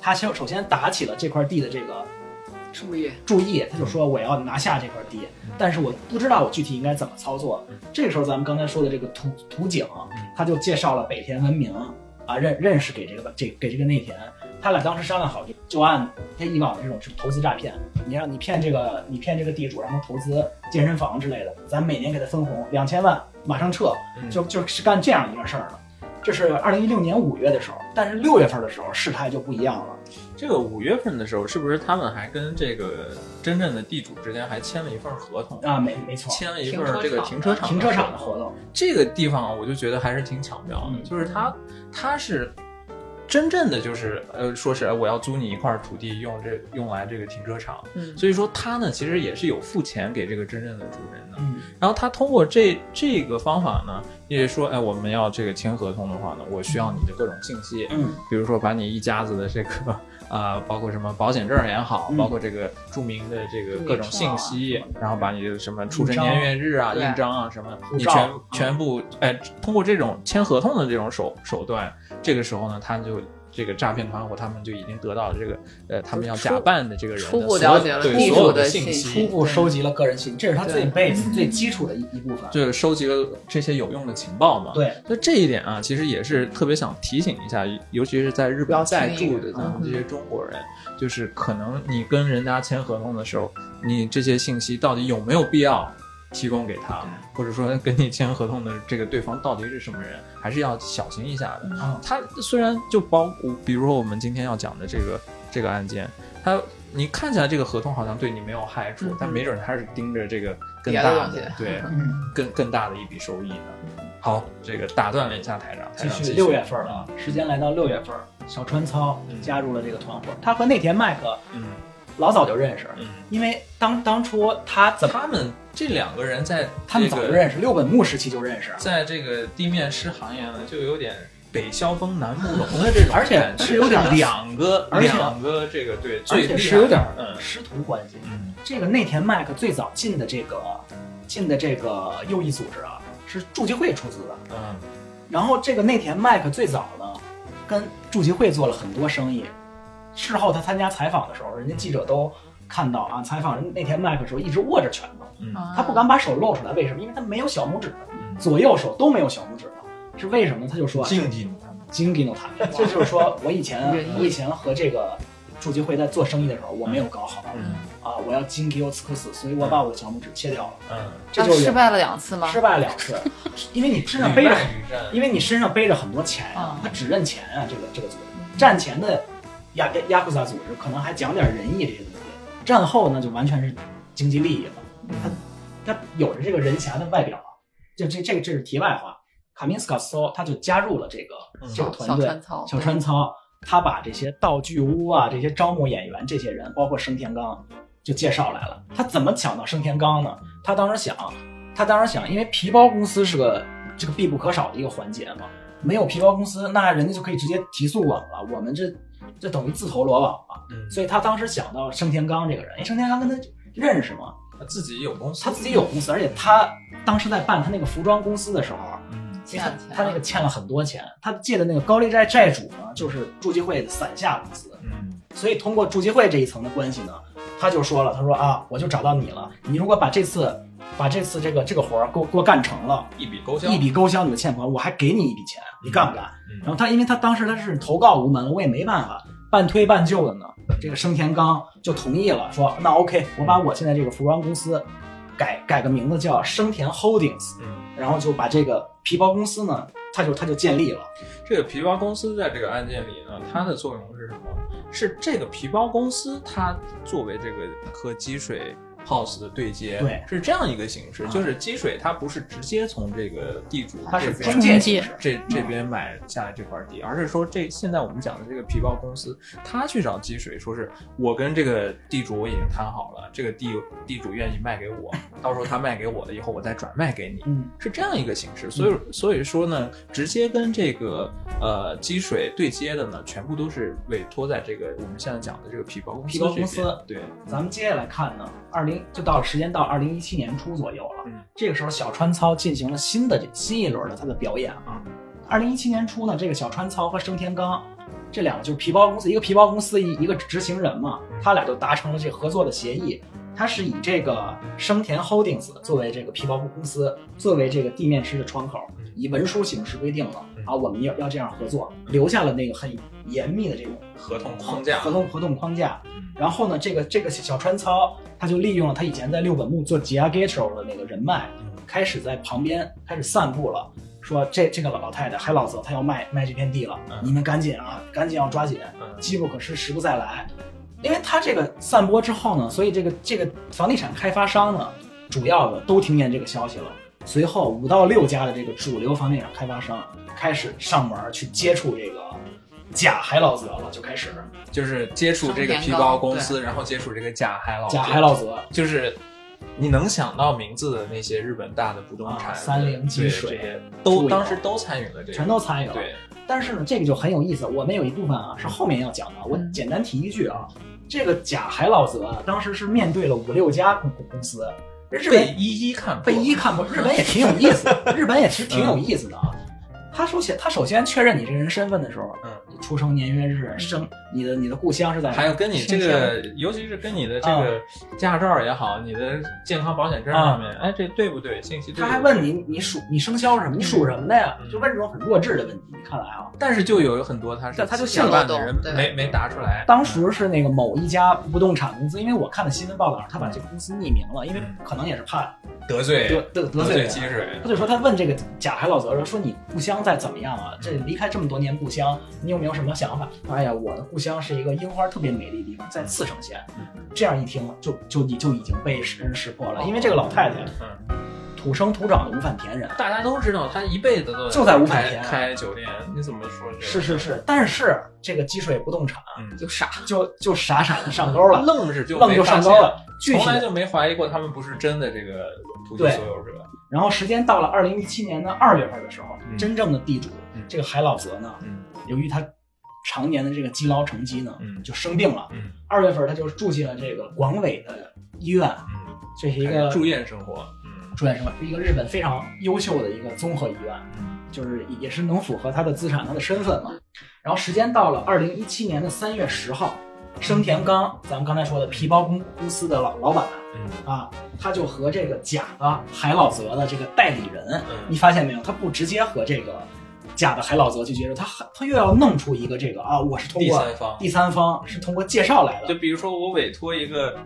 他先首先打起了这块地的这个。注意，注意，他就说我要拿下这块地，但是我不知道我具体应该怎么操作。这个时候，咱们刚才说的这个图图景，他就介绍了北田文明啊，认认识给这个这给这个内田，他俩当时商量好，就就按他以往的这种是投资诈骗，你让你骗这个你骗这个地主，让他投资健身房之类的，咱每年给他分红两千万，马上撤，就就是干这样一个事儿了。这是二零一六年五月的时候，但是六月份的时候事态就不一样了。这个五月份的时候，是不是他们还跟这个真正的地主之间还签了一份合同啊？没没错，签了一份这个停车场停车场的合同。这个地方我就觉得还是挺巧妙的，就是他他是真正的就是呃，说是我要租你一块土地用这用来这个停车场，嗯，所以说他呢其实也是有付钱给这个真正的主人的，嗯，然后他通过这这个方法呢，因为说，哎，我们要这个签合同的话呢，我需要你的各种信息，嗯，比如说把你一家子的这个 啊、包括什么保险证也好，嗯。包括这个著名的这个各种信息，然后把你的什么出生年月日啊、印章啊。什么，你全全部哎，通过这种签合同的这种手手段，这个时候呢，他就。这个诈骗团伙他们就已经得到了这个呃，他们要假扮的这个人的初步所有了解了所有的信信息，初步收集了个人信息，这是他最对 base 最基础的一一部分。就是收集了这些有用的情报嘛。对，所以这一点啊，其实也是特别想提醒一下，尤其是在日本在住的咱们这些中国人，就是可能你跟人家签合同的时候，你这些信息到底有没有必要提供给他，或者说跟你签合同的这个对方到底是什么人，还是要小心一下的。嗯他虽然就包，比如说我们今天要讲的这个这个案件，他你看起来这个合同好像对你没有害处，嗯但没准他是盯着这个更大的对嗯，更更大的一笔收益呢。好，这个打断了一下台长，台继长继续续六月份了啊，时间来到六月份，小川操嗯加入了这个团伙。他和内田麦克嗯老早就认识，嗯，因为当当初他怎么他们这两个人在他们早就认识，六本木时期就认识，在这个地面师行业呢，就有点北萧峰南慕容的 这种而且是有点两个两个这个对而且是有点嗯师徒关系。嗯这个内田麦克最早进的这个进的这个右翼组织啊，是筑基会出资的。嗯然后这个内田麦克最早呢，跟筑基会做了很多生意。事后他参加采访的时候，人家记者都看到啊，采访人那天麦克的时候一直握着拳头，嗯他不敢把手露出来，为什么？因为他没有小拇指，嗯，左右手都没有小拇指了，是为什么？他就说啊这 就是说我以前我以前和这个筑基会在做生意的时候，我没有搞好嗯啊，我要金给我斯克斯，所以我把我的小拇指切掉了，嗯，这就失败了两次吗？失败了两次，因为你身上背着因为你身上背着很多钱他只认钱啊，这个这个组织，战前的亚亚亚库萨组织可能还讲点仁义这些东西，战后呢就完全是经济利益了，他他有着这个人侠的外表啊，这这这个这是题外话。卡明斯卡索他就加入了这个嗯这个团队，小川操，小川操，他把这些道具屋啊、这些招募演员这些人，包括生田刚，就介绍来了。他怎么抢到生田刚呢？他当时想，他当时想，因为皮包公司是个这个必不可少的一个环节嘛，没有皮包公司，那人家就可以直接提速我们了，我们这这等于自投罗网了。嗯，所以他当时想到盛天刚这个人，因为生田刚跟他认识嘛，他自己有公司，他自己有公司，而且他当时在办他那个服装公司的时候，嗯因为他欠钱他那个欠了很多钱，他借的那个高利债债主呢，就是筑基会的伞下公司，嗯所以通过筑基会这一层的关系呢，他就说了，他说啊，我就找到你了，你如果把这次把这次这个这个活儿给我给我干成了，一笔勾销，一笔勾销你的欠款，我还给你一笔钱，你干不干？嗯然后他因为他当时他是投告无门，我也没办法，半推半就的呢，这个生田刚就同意了，说那 OK，我把我现在这个服装公司改改个名字叫生田 Holdings，嗯。然后就把这个皮包公司呢，他就他就建立了。这个皮包公司在这个案件里呢，它的作用是什么？是这个皮包公司它作为这个和积水 house 的对接，对是这样一个形式，啊就是积水它不是直接从这个地主它是中介这这边买下来这块地，而是说这现在我们讲的这个皮包公司，他去找积水，说是我跟这个地主我已经谈好了，这个地地主愿意卖给我，到时候他卖给我了以后，我再转卖给你。嗯，是这样一个形式，所以所以说呢，直接跟这个呃积水对接的呢，全部都是委托在这个我们现在讲的这个皮包公司皮包公司对，咱们接下来看呢，二零就到了时间到二零一七年初左右了。嗯这个时候小川操进行了新的这新一轮的他的表演啊。二零一七年初呢，这个小川操和生田刚这两个就是皮包公司，一个皮包公司一一个执行人嘛，他俩就达成了这合作的协议。他是以这个生田 Holdings 作为这个皮包公司，作为这个地面师的窗口，以文书形式规定了啊，我们要要这样合作，留下了那个很严密的这种合同框架，合同合同框架。嗯然后呢，这个这个小川操他就利用了他以前在六本木做 g i a g a t o 的那个人脉，嗯开始在旁边开始散布了，说这这个老太太海老泽她要卖卖这片地了，嗯你们赶紧啊，赶紧要抓紧，嗯机不可失，时不再来。因为他这个散播之后呢，所以这个这个房地产开发商呢，主要的都听见这个消息了。随后五到六家的这个主流房地产开发商开始上门去接触这个假海老泽了，就开始就是接触这个皮包公司，然后接触这个假海老假海老泽，就是你能想到名字的那些日本大的不动产，啊三菱积水这些都当时都参与了这个，全都参与了。对，但是呢，这个就很有意思。我们有一部分啊是后面要讲的，我嗯简单提一句啊，这个假海老泽啊当时是面对了五六家公公司，日被本一一看被一看破，日本也挺有意思的，日本也其实挺有意思的啊。他首先他首先确认你这人身份的时候，嗯，你出生年月日生你的你的故乡是在哪，还有跟你这个，尤其是跟你的这个驾照也好，你的健康保险证上面，哎，这对不对？信息对对？他还问你你属你生肖是什么，你属什么的呀？嗯。就问这种很弱智的问题。你看来啊，但是就有很多他是但他就假扮的人对。没没答出来，当时是那个某一家不动产公司，因为我看的新闻报道，他把这个公司匿名了，因为可能也是怕得罪得得得得罪罪人。积水，他就说他问这个贾海老泽说说你故乡在怎么样啊？这离开这么多年故乡，你有没有什么想法？哎呀，我的故乡是一个樱花特别美丽的地方，在茨城县。这样一听就就你就已经被人识破了，因为这个老太太嗯，土生土长的无反田人。大家都知道她一辈子都就在五开反田开酒店，你怎么说这个？是是是，但是这个积水不动产嗯，就傻。就就傻傻的上钩了，愣是就愣就上钩了。从来就没怀疑过他们不是真的这个土地对所有者。然后时间到了二零一七年的二月份的时候，嗯真正的地主嗯这个海老泽呢，嗯由于他常年的这个积劳成疾呢，嗯就生病了。嗯二月份他就住进了这个广尾的医院，嗯，这是一个住院生活。嗯住院生活，是一个日本非常优秀的一个综合医院，嗯就是也是能符合他的资产、他的身份嘛。然后时间到了二零一七年的三月十号，生田刚，咱们刚才说的皮包公公司的老老板嗯啊，他就和这个假的海老泽的这个代理人，嗯你发现没有？他不直接和这个假的海老泽去接受，他他又要弄出一个这个啊，我是通过第三方第三方是通过介绍来的就，比如说我委托一个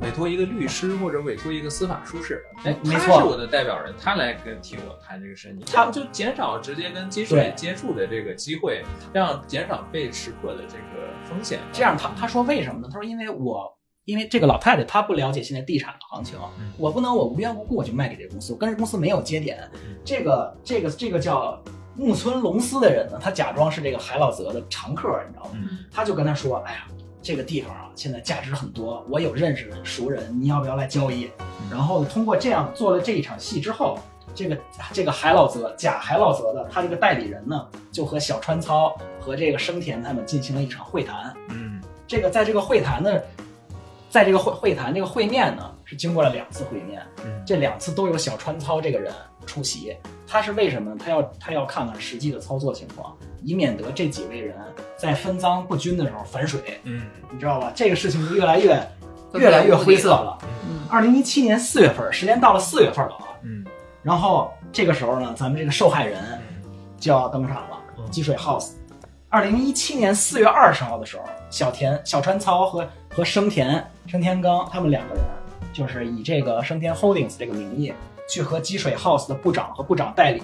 委托一个律师或者委托一个司法书士，哎没错他是我的代表人，他来跟替我谈这个事情，他他就减少直接跟积水对接触的这个机会，让减少被识破的这个风险。这样他他说为什么呢？他说因为我因为这个老太太她不了解现在地产的行情，嗯我不能我无缘无故我就卖给这个公司，我跟这公司没有接点。这个这个这个叫木村龙司的人呢，他假装是这个海老泽的常客，你知道吗？嗯他就跟他说：“哎呀，这个地方啊，现在价值很多，我有认识的熟人，你要不要来交易？”然后通过这样做了这一场戏之后，这个这个海老泽假海老泽的他这个代理人呢，就和小川操和这个生田他们进行了一场会谈。嗯这个在这个会谈的，在这个会会谈这个会面呢，是经过了两次会面，嗯这两次都有小川操这个人出席。他是为什么呢？他要他要看看实际的操作情况，以免得这几位人在分赃不均的时候反水，嗯你知道吧？这个事情就越来越越来越灰色了。嗯二零一七年四月份，时间到了四月份了啊，嗯然后这个时候呢，咱们这个受害人嗯就要登场了嗯，积水 House。二零一七年四月二十号的时候，小田小川操和和生田生田刚他们两个人，就是以这个生田 Holdings 这个名义，去和积水 House 的部长和部长代理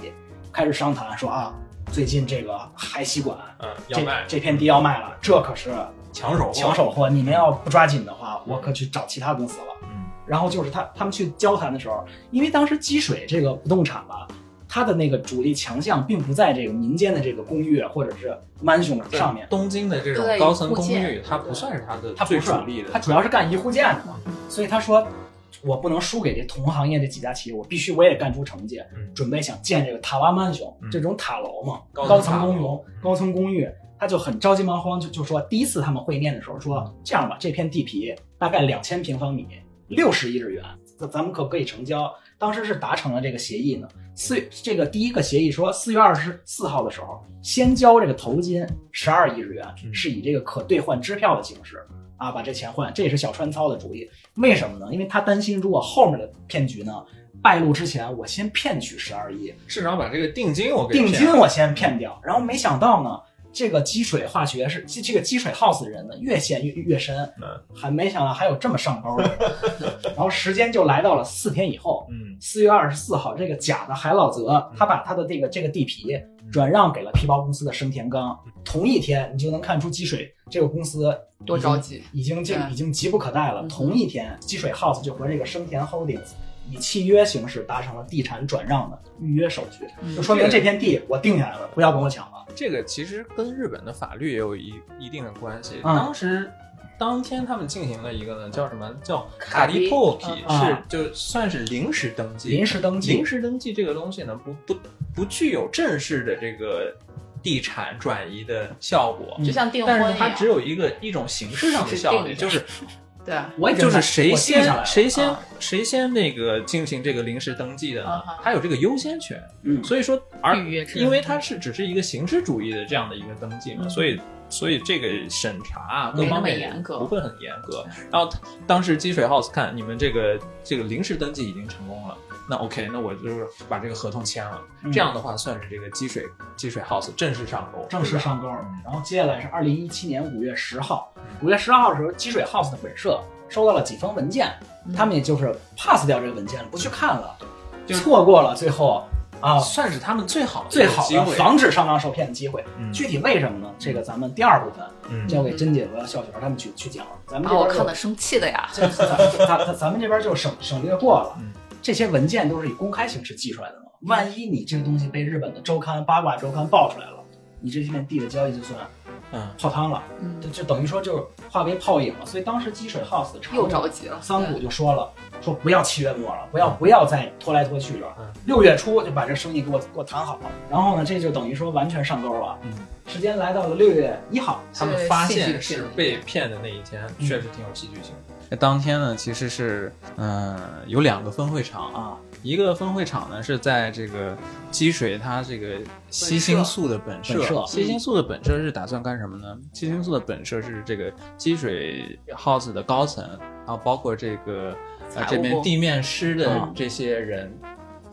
开始商谈，说啊，最近这个海西馆嗯，要这卖这片地要卖了，这可是抢手货抢手货，你们要不抓紧的话，我可去找其他公司了。嗯然后就是他他们去交谈的时候，因为当时积水这个不动产吧，它的那个主力强项并不在这个民间的这个公寓啊或者是 mansion 在上面，东京的这种高层公寓，它不算是它的最它不是主力的，它主要是干一户建的嘛，所以他说。我不能输给这同行业这几家企业，我必须我也干出成绩，嗯。准备想建这个塔瓦曼雄、嗯。这种塔楼嘛，高高层公楼高层公寓，他就很着急忙慌，就就说第一次他们会面的时候说，这样吧，这片地皮大概两千平方米，六十亿日元，咱咱们可不可以成交？当时是达成了这个协议呢。四月这个第一个协议说，四月二十四号的时候，先交这个头金十二亿日元，嗯。是以这个可兑换支票的形式啊把这钱换，这也是小川操的主意。为什么呢？因为他担心如果后面的骗局呢败露之前，我先骗取十二亿，市场把这个定金我给定金我先骗掉，然后没想到呢，这个积水化学是这这个积水 house 的人呢越陷越越深，嗯。还没想到还有这么上钩的，然后时间就来到了四天以后，嗯。四月二十四号，这个假的海老泽他把他的这个这个地皮转让给了皮包公司的生田刚，同一天你就能看出积水这个公司多着急。已经就已经急不可待了。嗯同一天，积水 house 就和这个生田 holdings 以契约形式达成了地产转让的预约手续，嗯就说明这片地我定下来了，不要跟我抢了。这个其实跟日本的法律也有一一定的关系。嗯。当时当天他们进行了一个呢，叫什么？叫卡迪迪破皮，嗯是啊就算是临时登记。临时登记。临时登记这个东西呢，不不不具有正式的这个地产转移的效果，嗯就像订婚一样，但是它只有一个一种形式上的效率，是定的就是对啊，我已经就是谁先了谁先啊谁先那个进行这个临时登记的呢他有这个优先权。嗯所以说，因为它是只是一个形式主义的这样的一个登记嘛，嗯所以所以这个审查啊各方面严格不会很严格。然后当时积水 House 看你们这个这个临时登记已经成功了，那 OK，那我就是把这个合同签了，嗯这样的话算是这个积水积水 House 正式上钩，正式上钩。然后接下来是二零一七年五月十号，五月十号的时候，积水 House 的本社收到了几封文件，他们也就是 pass 掉这个文件了，不去看了，就错过了最后啊算是他们最好的最好机会。的防止上当受骗的机会。嗯具体为什么呢？这个咱们第二部分嗯交给甄姐和笑雪儿他们去去讲。咱们把我这边就看的生气的呀。这咱咱咱咱们这边就省省略过了嗯。这些文件都是以公开形式寄出来的嘛，万一你这个东西被日本的周刊八卦周刊爆出来了，你这片地的交易就算嗯泡汤了，嗯就，就等于说就是化为泡影了。所以当时积水 house 的又着急了。桑谷就说了，说不要七月末了，不要不要再拖来拖去了嗯，六月初就把这生意给我给我谈好了。然后呢，这就等于说完全上钩了。嗯，时间来到了六月一号，他们发现是被骗的那一天，嗯确实挺有戏剧性的。那当天呢，其实是嗯、有两个分会场啊，啊，一个分会场呢是在这个积水它这个西星宿的本社，本社西星宿的本社是打算干什么呢？西星宿的本社是这个积水 house 的高层，然后包括这个呃这边地面师的嗯这些人。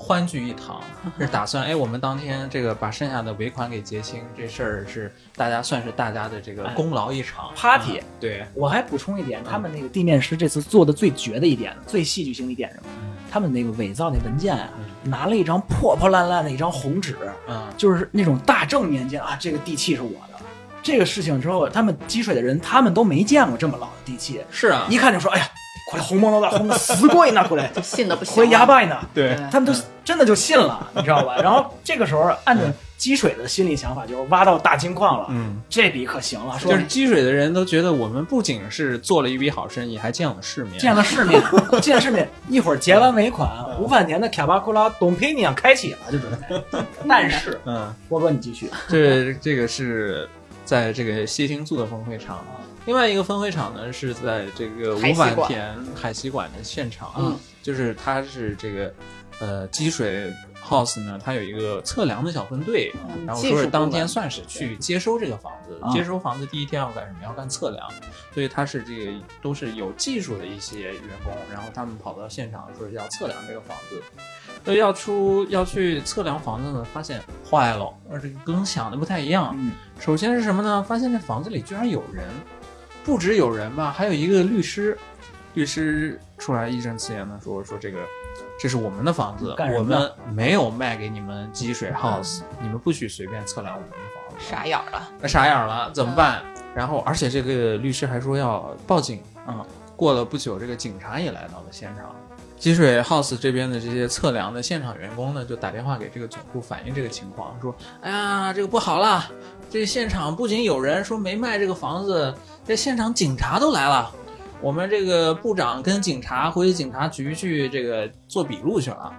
欢聚一堂，是打算哎，我们当天这个把剩下的尾款给结清，这事儿是大家算是大家的这个哎功劳一场。Party 啊对，我还补充一点，他们那个地面师这次做的最绝的一点，最戏剧性的一点是什么？他们那个伪造那文件啊，拿了一张破破烂烂的一张红纸，嗯，就是那种大正年间啊，这个地契是我的。这个事情之后，他们积水的人，他们都没见过这么老的地契，是啊，一看就说：“哎呀，过来红蒙蒙的，红的死贵呢，过来，信的不行回了。牙拜呢。”对对他们都真的就信了，你知道吧？然后这个时候，按照积水的心理想法，就是挖到大金矿了，嗯。这笔可行了，说就是积水的人都觉得我们不仅是做了一笔好生意，还见了世面。见了世面，见了世面，一会儿结完尾款，五反田的卡巴库拉东佩尼亚开启了，就准备。但是，嗯，波哥你继续，这这个是在这个西星素的分会场，另外一个分会场呢是在这个五反田海西馆的现场，嗯，就是它是这个呃积水 house 呢，它有一个测量的小分队，嗯然后说是当天算是去接收这个房子，啊接收房子第一天要干什么？要干测量，所以它是这个都是有技术的一些员工，然后他们跑到现场说是要测量这个房子，所以要出要去测量房子呢，发现坏了，而这个跟想的不太一样。嗯，首先是什么呢？发现这房子里居然有人，不止有人吧，还有一个律师。律师出来义正辞严的说：“说这个，这是我们的房子，我们没有卖给你们积水 house，你们不许随便测量我们的房子。”傻眼儿了，那傻眼儿了，怎么办？然后，而且这个律师还说要报警啊、过了不久，这个警察也来到了现场。积水 house 这边的这些测量的现场员工呢，就打电话给这个总部反映这个情况，说：“哎呀，这个不好了，这现场不仅有人说没卖这个房子，这现场警察都来了。我们这个部长跟警察回警察局去这个做笔录去了。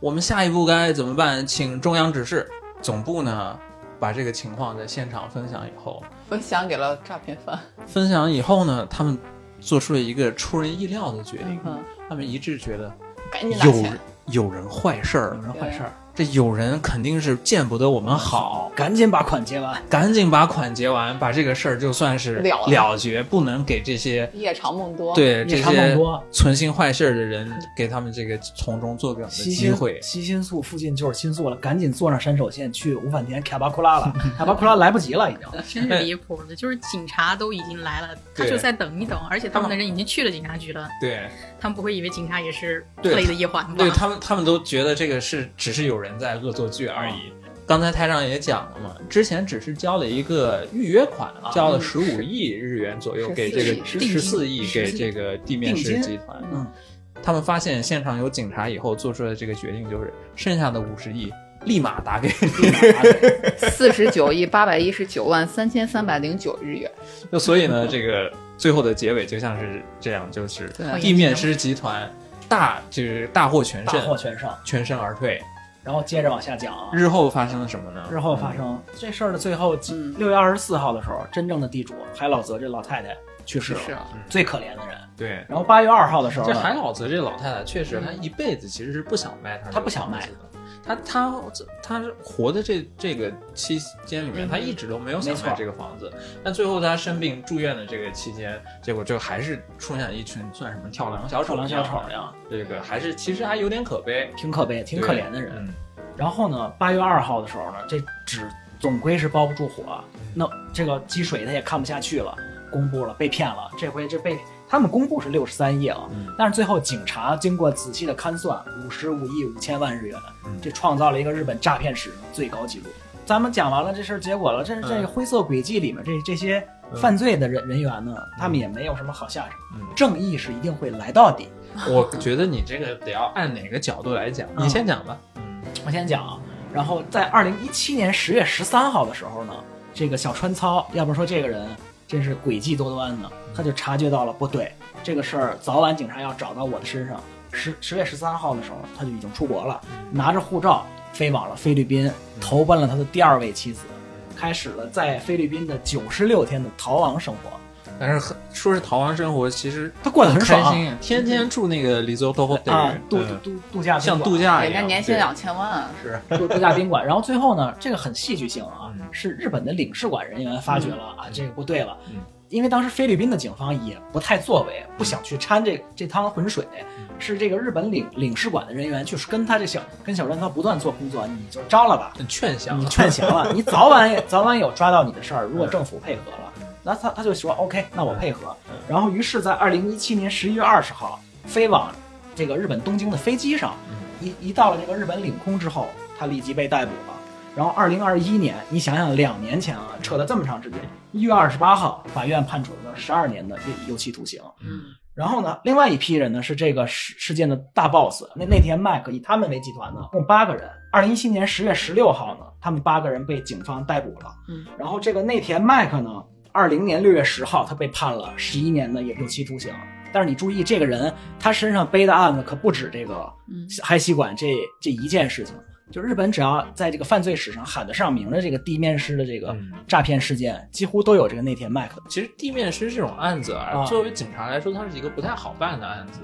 我们下一步该怎么办？请中央指示。总部呢，把这个情况在现场分享以后，分享给了诈骗犯。分享以后呢，他们做出了一个出人意料的决定，嗯，他们一致觉得赶紧拿有钱。有人坏事儿有，人坏事儿，这有人肯定是见不得我们好，赶紧把款结完。赶紧把款结完，把这个事儿就算是了了了结，不能给这些夜长梦多。，对这夜长梦些多存心坏事儿的人，给他们这个从中作梗的机会。西新宿附近就是新宿了，赶紧坐上山手线去五反田卡巴库拉了。卡巴库拉来不及了，已经。真是离谱的，就是警察都已经来了，他就再等一等，而且他们的人已经去了警察局了，对，他们不会以为警察也是对 play 的一环吧？对他们，他们都觉得这个是只是有人在恶作剧而已。刚才台长也讲了嘛，之前只是交了一个预约款啊，交了十五亿日元左右给这个14亿十四亿给这个地面师集团。嗯，他们发现现场有警察以后，做出的这个决定就是剩下的五十亿立马打给立马打给四十九亿八百一十九万三千三百零九日元。就所以呢，这个最后的结尾就像是这样，就是地面师集团大就是大获全大胜，获全胜。全身而退。然后接着往下讲啊，日后发生了什么呢？日后发生这事儿的最后嗯，六月二十四号的时候，真正的地主海老泽这老太太去世了，是啊，最可怜的人。对，然后八月二号的时候这，海老泽这老太太确实，她一辈子其实是不想卖她，她不想卖的。她她她活的这这个期间里面，他一直都没有想没错卖这个房子。但最后他生病住院的这个期间，结果就还是出现了一群算什么跳梁小丑小丑呀，这个还是其实还有点可悲，挺可悲、挺可怜的人。嗯然后呢，八月二号的时候呢，这纸总归是包不住火，那这个积水他也看不下去了，公布了被骗了。这回这被他们公布是六十三亿啊，嗯。但是最后警察经过仔细的勘算，五十五亿五千万日元，嗯。这创造了一个日本诈骗史上最高纪录。咱们讲完了这事儿结果了，这这个灰色轨迹里面这这些犯罪的人人员呢，他们也没有什么好下场，嗯。正义是一定会来到底。我觉得你这个得要按哪个角度来讲，嗯。你先讲吧。我先讲啊，然后在二零一七年十月十三号的时候呢，这个小川操，要不说这个人真是诡计多端呢，他就察觉到了不对，这个事儿早晚警察要找到我的身上。十十月十三号的时候，他就已经出国了，拿着护照飞往了菲律宾，投奔了他的第二位妻子，开始了在菲律宾的九十六天的逃亡生活。但是很说是逃亡生活，其实他过得很开爽心，天天住那个 Resort 啊，度对。度度假像度假一样，人家年薪两千万，是。度度假宾馆。然后最后呢，这个很戏剧性啊嗯，是日本的领事馆人员发觉了啊，这个不对了。嗯。因为当时菲律宾的警方也不太作为，不想去掺这这趟浑水，嗯是这个日本领领事馆的人员就是跟他这小跟小川他不断做工作，你就招了吧，劝降你劝降了，你早晚也早晚有抓到你的事儿。如果政府配合了，那他他就说 OK，那我配合。然后于是，在二零一七年十一月二十号飞往这个日本东京的飞机上，一一到了这个日本领空之后，他立即被逮捕了。然后二零二一年，你想想两年前啊，扯了这么长时间，一月二十八号，法院判处了十二年的有期徒刑。嗯，然后呢，另外一批人呢是这个事事件的大 boss，那内田麦克以他们为集团呢，共八个人。二零一七年十月十六号呢，他们八个人被警方逮捕了。嗯，然后这个内田麦克呢，二零年六月十号他被判了十一年的有期徒刑。但是你注意，这个人他身上背的案子可不止这个嗯嗨吸管这这一件事情。就日本只要在这个犯罪史上喊得上名的这个地面师的这个嗯诈骗事件，几乎都有这个内田麦克。其实地面师这种案子啊，啊作为警察来说，它是一个不太好办的案子，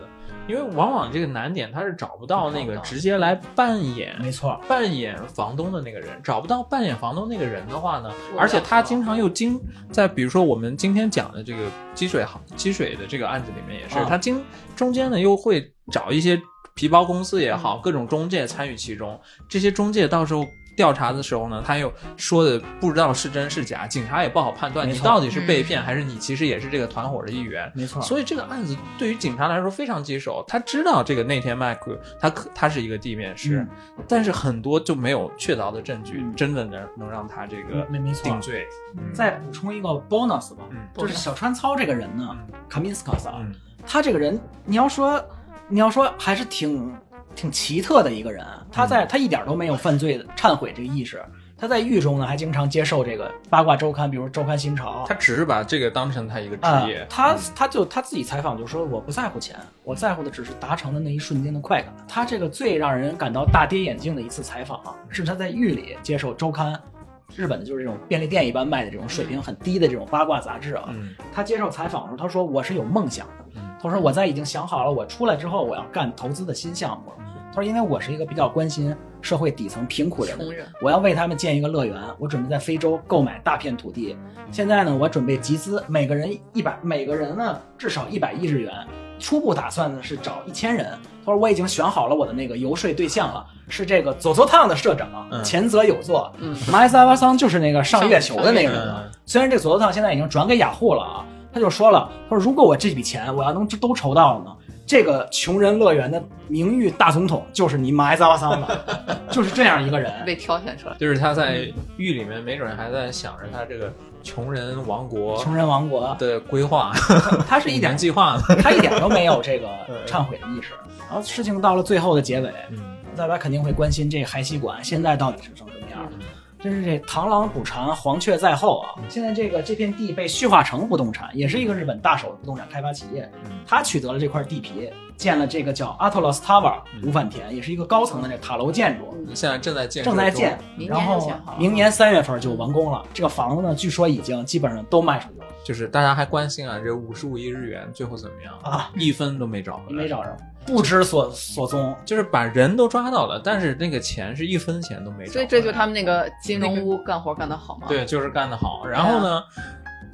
因为往往这个难点他是找不到那个直接来扮演没错，扮演房东的那个人，找不到扮演房东那个人的话呢，而且他经常又经在比如说我们今天讲的这个积水行积水的这个案子里面也是，啊他经中间呢又会找一些皮包公司也好，各种中介参与其中，这些中介到时候。调查的时候呢，他又说的不知道是真是假，警察也不好判断你到底是被骗、还是你其实也是这个团伙的一员。没错。所以这个案子对于警察来说非常棘手，他知道这个内田麦克他可他是一个地面师，嗯。但是很多就没有确凿的证据，嗯。真的能能让他这个没没错。定罪。再补充一个 bonus 吧，嗯。就是小川操这个人呢嗯。卡米斯卡萨，嗯。他这个人，你要说，你要说还是挺挺奇特的一个人。他在、他一点都没有犯罪忏悔这个意识。他在狱中呢，还经常接受这个八卦周刊，比如《周刊新潮》他只是把这个当成他一个职啊、业，他嗯他就他自己采访就说，我不在乎钱，我在乎的只是达成的那一瞬间的快感。他这个最让人感到大跌眼镜的一次采访，是他在狱里接受周刊。日本的就是这种便利店一般卖的这种水平很低的这种八卦杂志啊，嗯他接受采访的时候，他说我是有梦想的。嗯他说我在已经想好了，我出来之后我要干投资的新项目。他说因为我是一个比较关心社会底层贫苦人的人，我要为他们建一个乐园。我准备在非洲购买大片土地。现在呢，我准备集资，每个人一百，每个人呢至少一百亿日元。初步打算呢是找一千人。他说我已经选好了我的那个游说对象了，是这个佐佐烫的社长嗯前泽有作。嗯马伊萨瓦桑就是那个上月球的那个人嗯啊。虽然这个佐佐烫现在已经转给雅虎了啊，他就说了，他说如果我这笔钱我要能都筹到了呢，这个穷人乐园的名誉大总统就是你马伊萨瓦桑的，就是这样一个人。被挑选出来。就是他在狱里面，没准还在想着他这个穷人王国穷人王国，的规划，他是 一点计划呢。他一点都没有这个 忏悔的意识。然后事情到了最后的结尾，嗯大家肯定会关心这海西馆现在到底是成什么样。真是这螳螂捕蝉，黄雀在后啊！现在这个这片地被旭化成不动产，也是一个日本大手的不动产开发企业，他取得了这块地皮，建了这个叫 Atlas Tower 无反田，也是一个高层的这塔楼建筑，现在正在建，正在建，然后明年三月份就完工了。这个房子呢，据说已经基本上都卖出去了。就是大家还关心啊，这五十五亿日元最后怎么样啊？一分都没找，没找着。不知所所踪，就是把人都抓到了，但是那个钱是一分钱都没。所以这就是他们那个金融屋干活干得好吗？对，就是干得好。然后呢，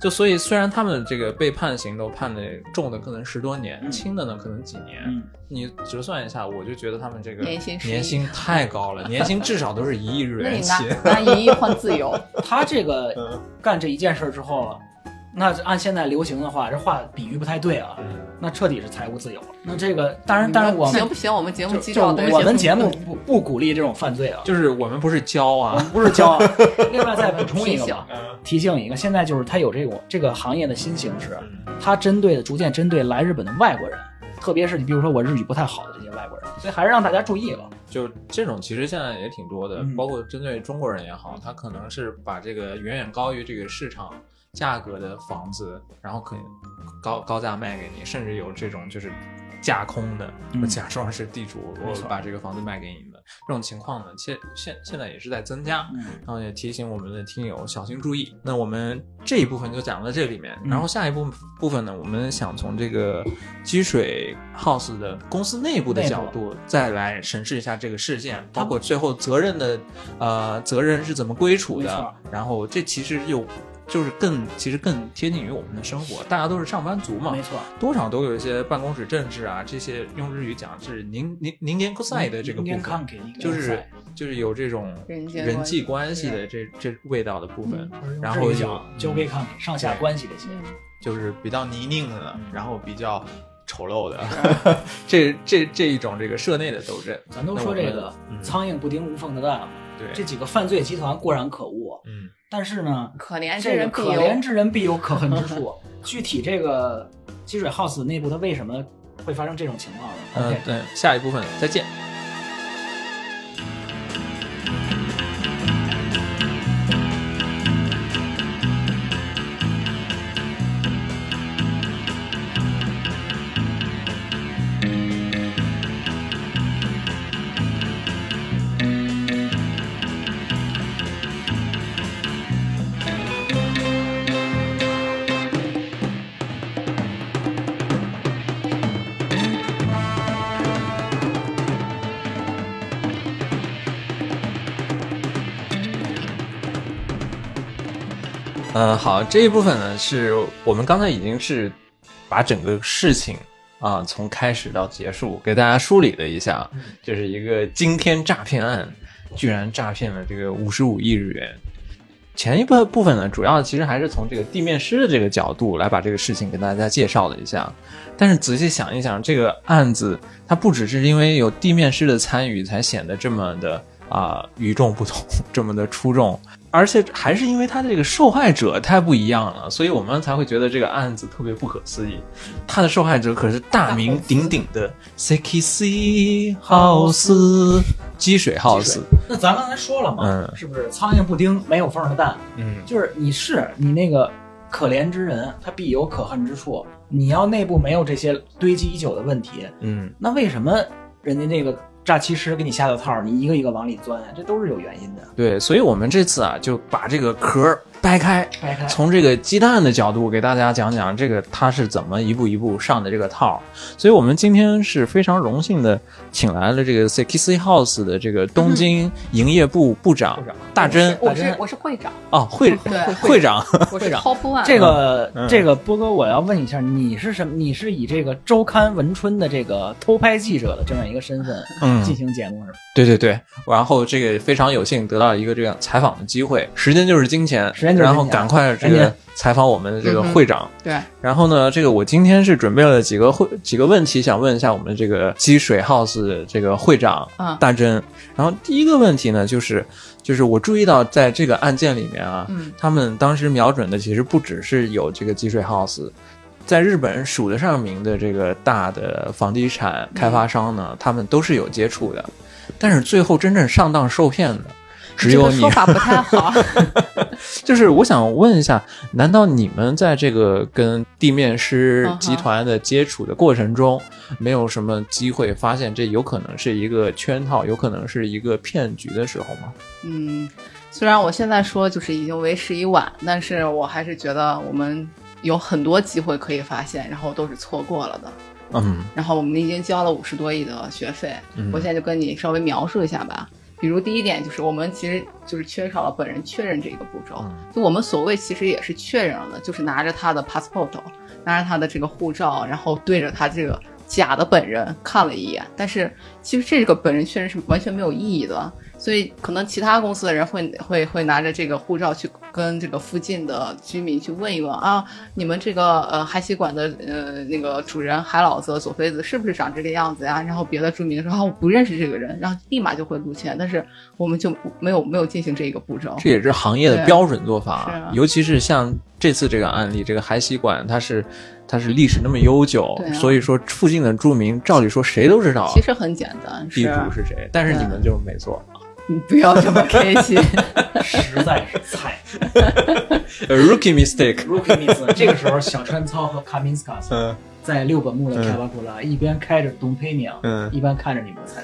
就所以虽然他们这个被判刑都判的重的可能十多年，轻的呢可能几年。你折算一下，我就觉得他们这个年薪年薪太高了，年薪至少都是一亿日元起。拿一亿换自由。他这个干这一件事之后。那按现在流行的话，这话比喻不太对啊。那彻底是财务自由了。那这个当然，当然我们行不行？我们节目基调我们节目不不鼓励这种犯罪啊。就是我们不是教啊，不是教。另外再补充一个吧，提醒一个，现在就是他有这种这个行业的新形式，他针对的逐渐针对来日本的外国人，特别是你比如说我日语不太好的这些外国人，所以还是让大家注意了。就这种其实现在也挺多的，包括针对中国人也好，他可能是把这个远远高于这个市场。价格的房子，然后可以高高价卖给你，甚至有这种就是架空的，我假装是地主，我把这个房子卖给你的这种情况呢，现现现在也是在增加，然后也提醒我们的听友小心注意。那我们这一部分就讲到这里面，然后下一部部分呢，我们想从这个积水 house 的公司内部的角度再来审视一下这个事件，包括最后责任的呃责任是怎么归属的，然后这其实又。就是更，其实更贴近于我们的生活。大家都是上班族嘛，没错，多少都有一些办公室政治啊，这些用日语讲是您您您年酷赛的这个部分，就是就是有这种人际关系的这这味道的部分。然后就交给看上下关系这些，就是比较泥泞的，然后比较丑陋的，这这这一种这个社内的斗争。咱都说这个苍蝇不叮无缝的蛋嘛，对，这几个犯罪集团固然可恶，嗯。但是呢，可怜之人可怜之人必有可恨之处。具体这个积水 house 内部它为什么会发生这种情况呢？嗯，对，下一部分再见。嗯，好，这一部分呢，是我们刚才已经是把整个事情啊从开始到结束给大家梳理了一下，就是一个惊天诈骗案，居然诈骗了这个五十五亿日元。前一部部分呢，主要其实还是从这个地面师的这个角度来把这个事情给大家介绍了一下。但是仔细想一想，这个案子它不只是因为有地面师的参与才显得这么的啊与众不同，这么的出众。而且还是因为他的这个受害者太不一样了，所以我们才会觉得这个案子特别不可思议。他的受害者可是大名鼎鼎的 Seki House 积水 House。那咱刚才说了嘛，嗯，是不是苍蝇不叮没有缝的蛋？嗯，就是你是你那个可怜之人，他必有可恨之处。你要内部没有这些堆积已久的问题，嗯，那为什么人家那个？诈欺师给你下的套，你一个一个往里钻，这都是有原因的。对，所以我们这次啊，就把这个壳掰开，掰开，从这个鸡蛋的角度给大家讲讲这个他是怎么一步一步上的这个套。所以我们今天是非常荣幸的，请来了这个 Sekisi House 的这个东京营业部部长大真。我是我是会长哦，会会长，会长。这个这个波哥，我要问一下，你是什么？你是以这个周刊文春的这个偷拍记者的这样一个身份进行节目是吧？对对对，然后这个非常有幸得到一个这样采访的机会，时间就是金钱，时间。然后赶快这个采访我们的这个会长。对。然后呢，这个我今天是准备了几个会几个问题，想问一下我们这个积水 house 这个会长大真。然后第一个问题呢，就是就是我注意到在这个案件里面啊，他们当时瞄准的其实不只是有这个积水 house，在日本数得上名的这个大的房地产开发商呢，他们都是有接触的。但是最后真正上当受骗的只有你。个说法不太好。就是我想问一下，难道你们在这个跟地面师集团的接触的过程中，没有什么机会发现这有可能是一个圈套，有可能是一个骗局的时候吗？嗯，虽然我现在说就是已经为时已晚，但是我还是觉得我们有很多机会可以发现，然后都是错过了的。嗯然后我们已经交了五十多亿的学费，嗯我现在就跟你稍微描述一下吧。比如第一点就是我们其实就是缺少了本人确认这个步骤，嗯就我们所谓其实也是确认了，就是拿着他的 passport，拿着他的这个护照，然后对着他这个假的本人看了一眼，但是其实这个本人确认是完全没有意义的，所以可能其他公司的人会会会拿着这个护照去跟这个附近的居民去问一问啊，你们这个呃海西馆的呃那个主人海老子左妃子是不是长这个样子呀？然后别的居民说啊我不认识这个人，然后立马就会录签，但是我们就没有没有进行这个步骤。这也是行业的标准做法啊，尤其是像这次这个案例，这个海西馆它是它是历史那么悠久，啊所以说附近的住民照理说谁都知道其实很简单，地主是谁，但是你们就没做。你不要这么开心。实在是菜。Rookie mistake。Rookie mistake 这个时候小川操和卡明斯卡斯嗯在六本木的开巴库拉，一边开着东佩娘，嗯一边看着你们菜，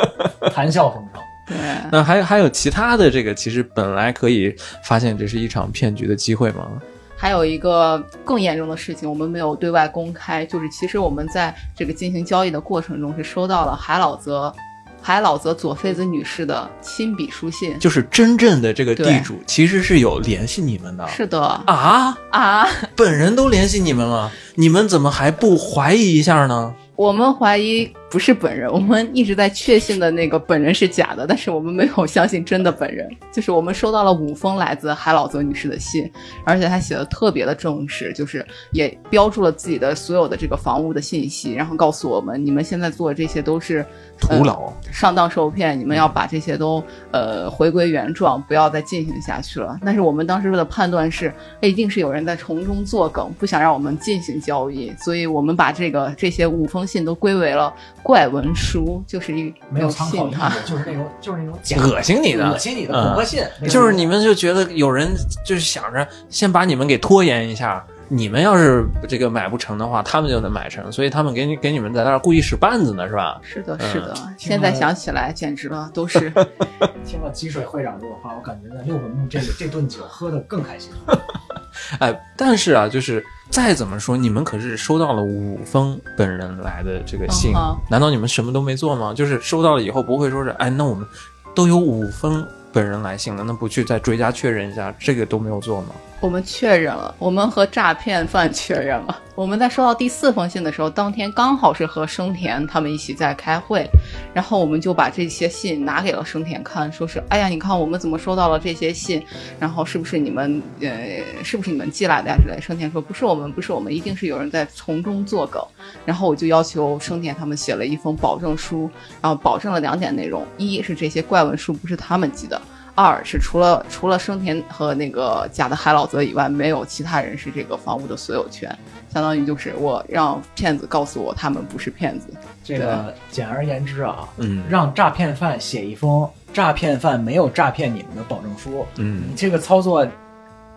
谈笑风生。对，那还还有其他的这个，其实本来可以发现这是一场骗局的机会吗？还有一个更严重的事情，我们没有对外公开，就是其实我们在这个进行交易的过程中是收到了海老泽。海老泽佐妃子女士的亲笔书信，就是真正的这个地主其实是有联系你们的。是的。啊，啊，本人都联系你们了，你们怎么还不怀疑一下呢？我们怀疑不是本人，我们一直在确信的那个本人是假的，但是我们没有相信真的本人。就是我们收到了五封来自海老泽女士的信，而且她写的特别的正式，就是也标注了自己的所有的这个房屋的信息，然后告诉我们，你们现在做的这些都是徒劳。上当受骗，你们要把这些都呃回归原状，不要再进行下去了。但是我们当时的判断是，哎一定是有人在从中作梗，不想让我们进行交易，所以我们把这个这些五封信都归为了怪文书，就是一没有参考意义。，就是那种就是那种假恶心你的恶心你的恐吓信，就是你们就觉得有人就是想着先把你们给拖延一下，你们要是这个买不成的话，他们就能买成，所以他们给你给你们在那儿故意使绊子呢，是吧？是的，嗯是的，现在想起来简直了，都是 听了积水会长这个话，我感觉在六本木这个这顿酒喝的更开心。哎，但是啊，就是再怎么说，你们可是收到了五封本人来的这个信，嗯难道你们什么都没做吗？就是收到了以后不会说是，哎，那我们都有五封本人来信了，那不去再追加确认一下，这个都没有做吗？我们确认了，我们和诈骗犯确认了。我们在收到第四封信的时候，当天刚好是和生田他们一起在开会，然后我们就把这些信拿给了生田看，说是，哎呀，你看我们怎么收到了这些信，然后是不是你们，呃，是不是你们寄来的呀之类。生田说不是我们，不是我们，一定是有人在从中作梗。然后我就要求生田他们写了一封保证书，然后保证了两点内容：一是这些怪文书不是他们寄的。二是除了除了生田和那个假的海老泽以外，没有其他人是这个房屋的所有权，相当于就是我让骗子告诉我他们不是骗子。这个简而言之啊，嗯。让诈骗犯写一封诈骗犯没有诈骗你们的保证书，嗯。这个操作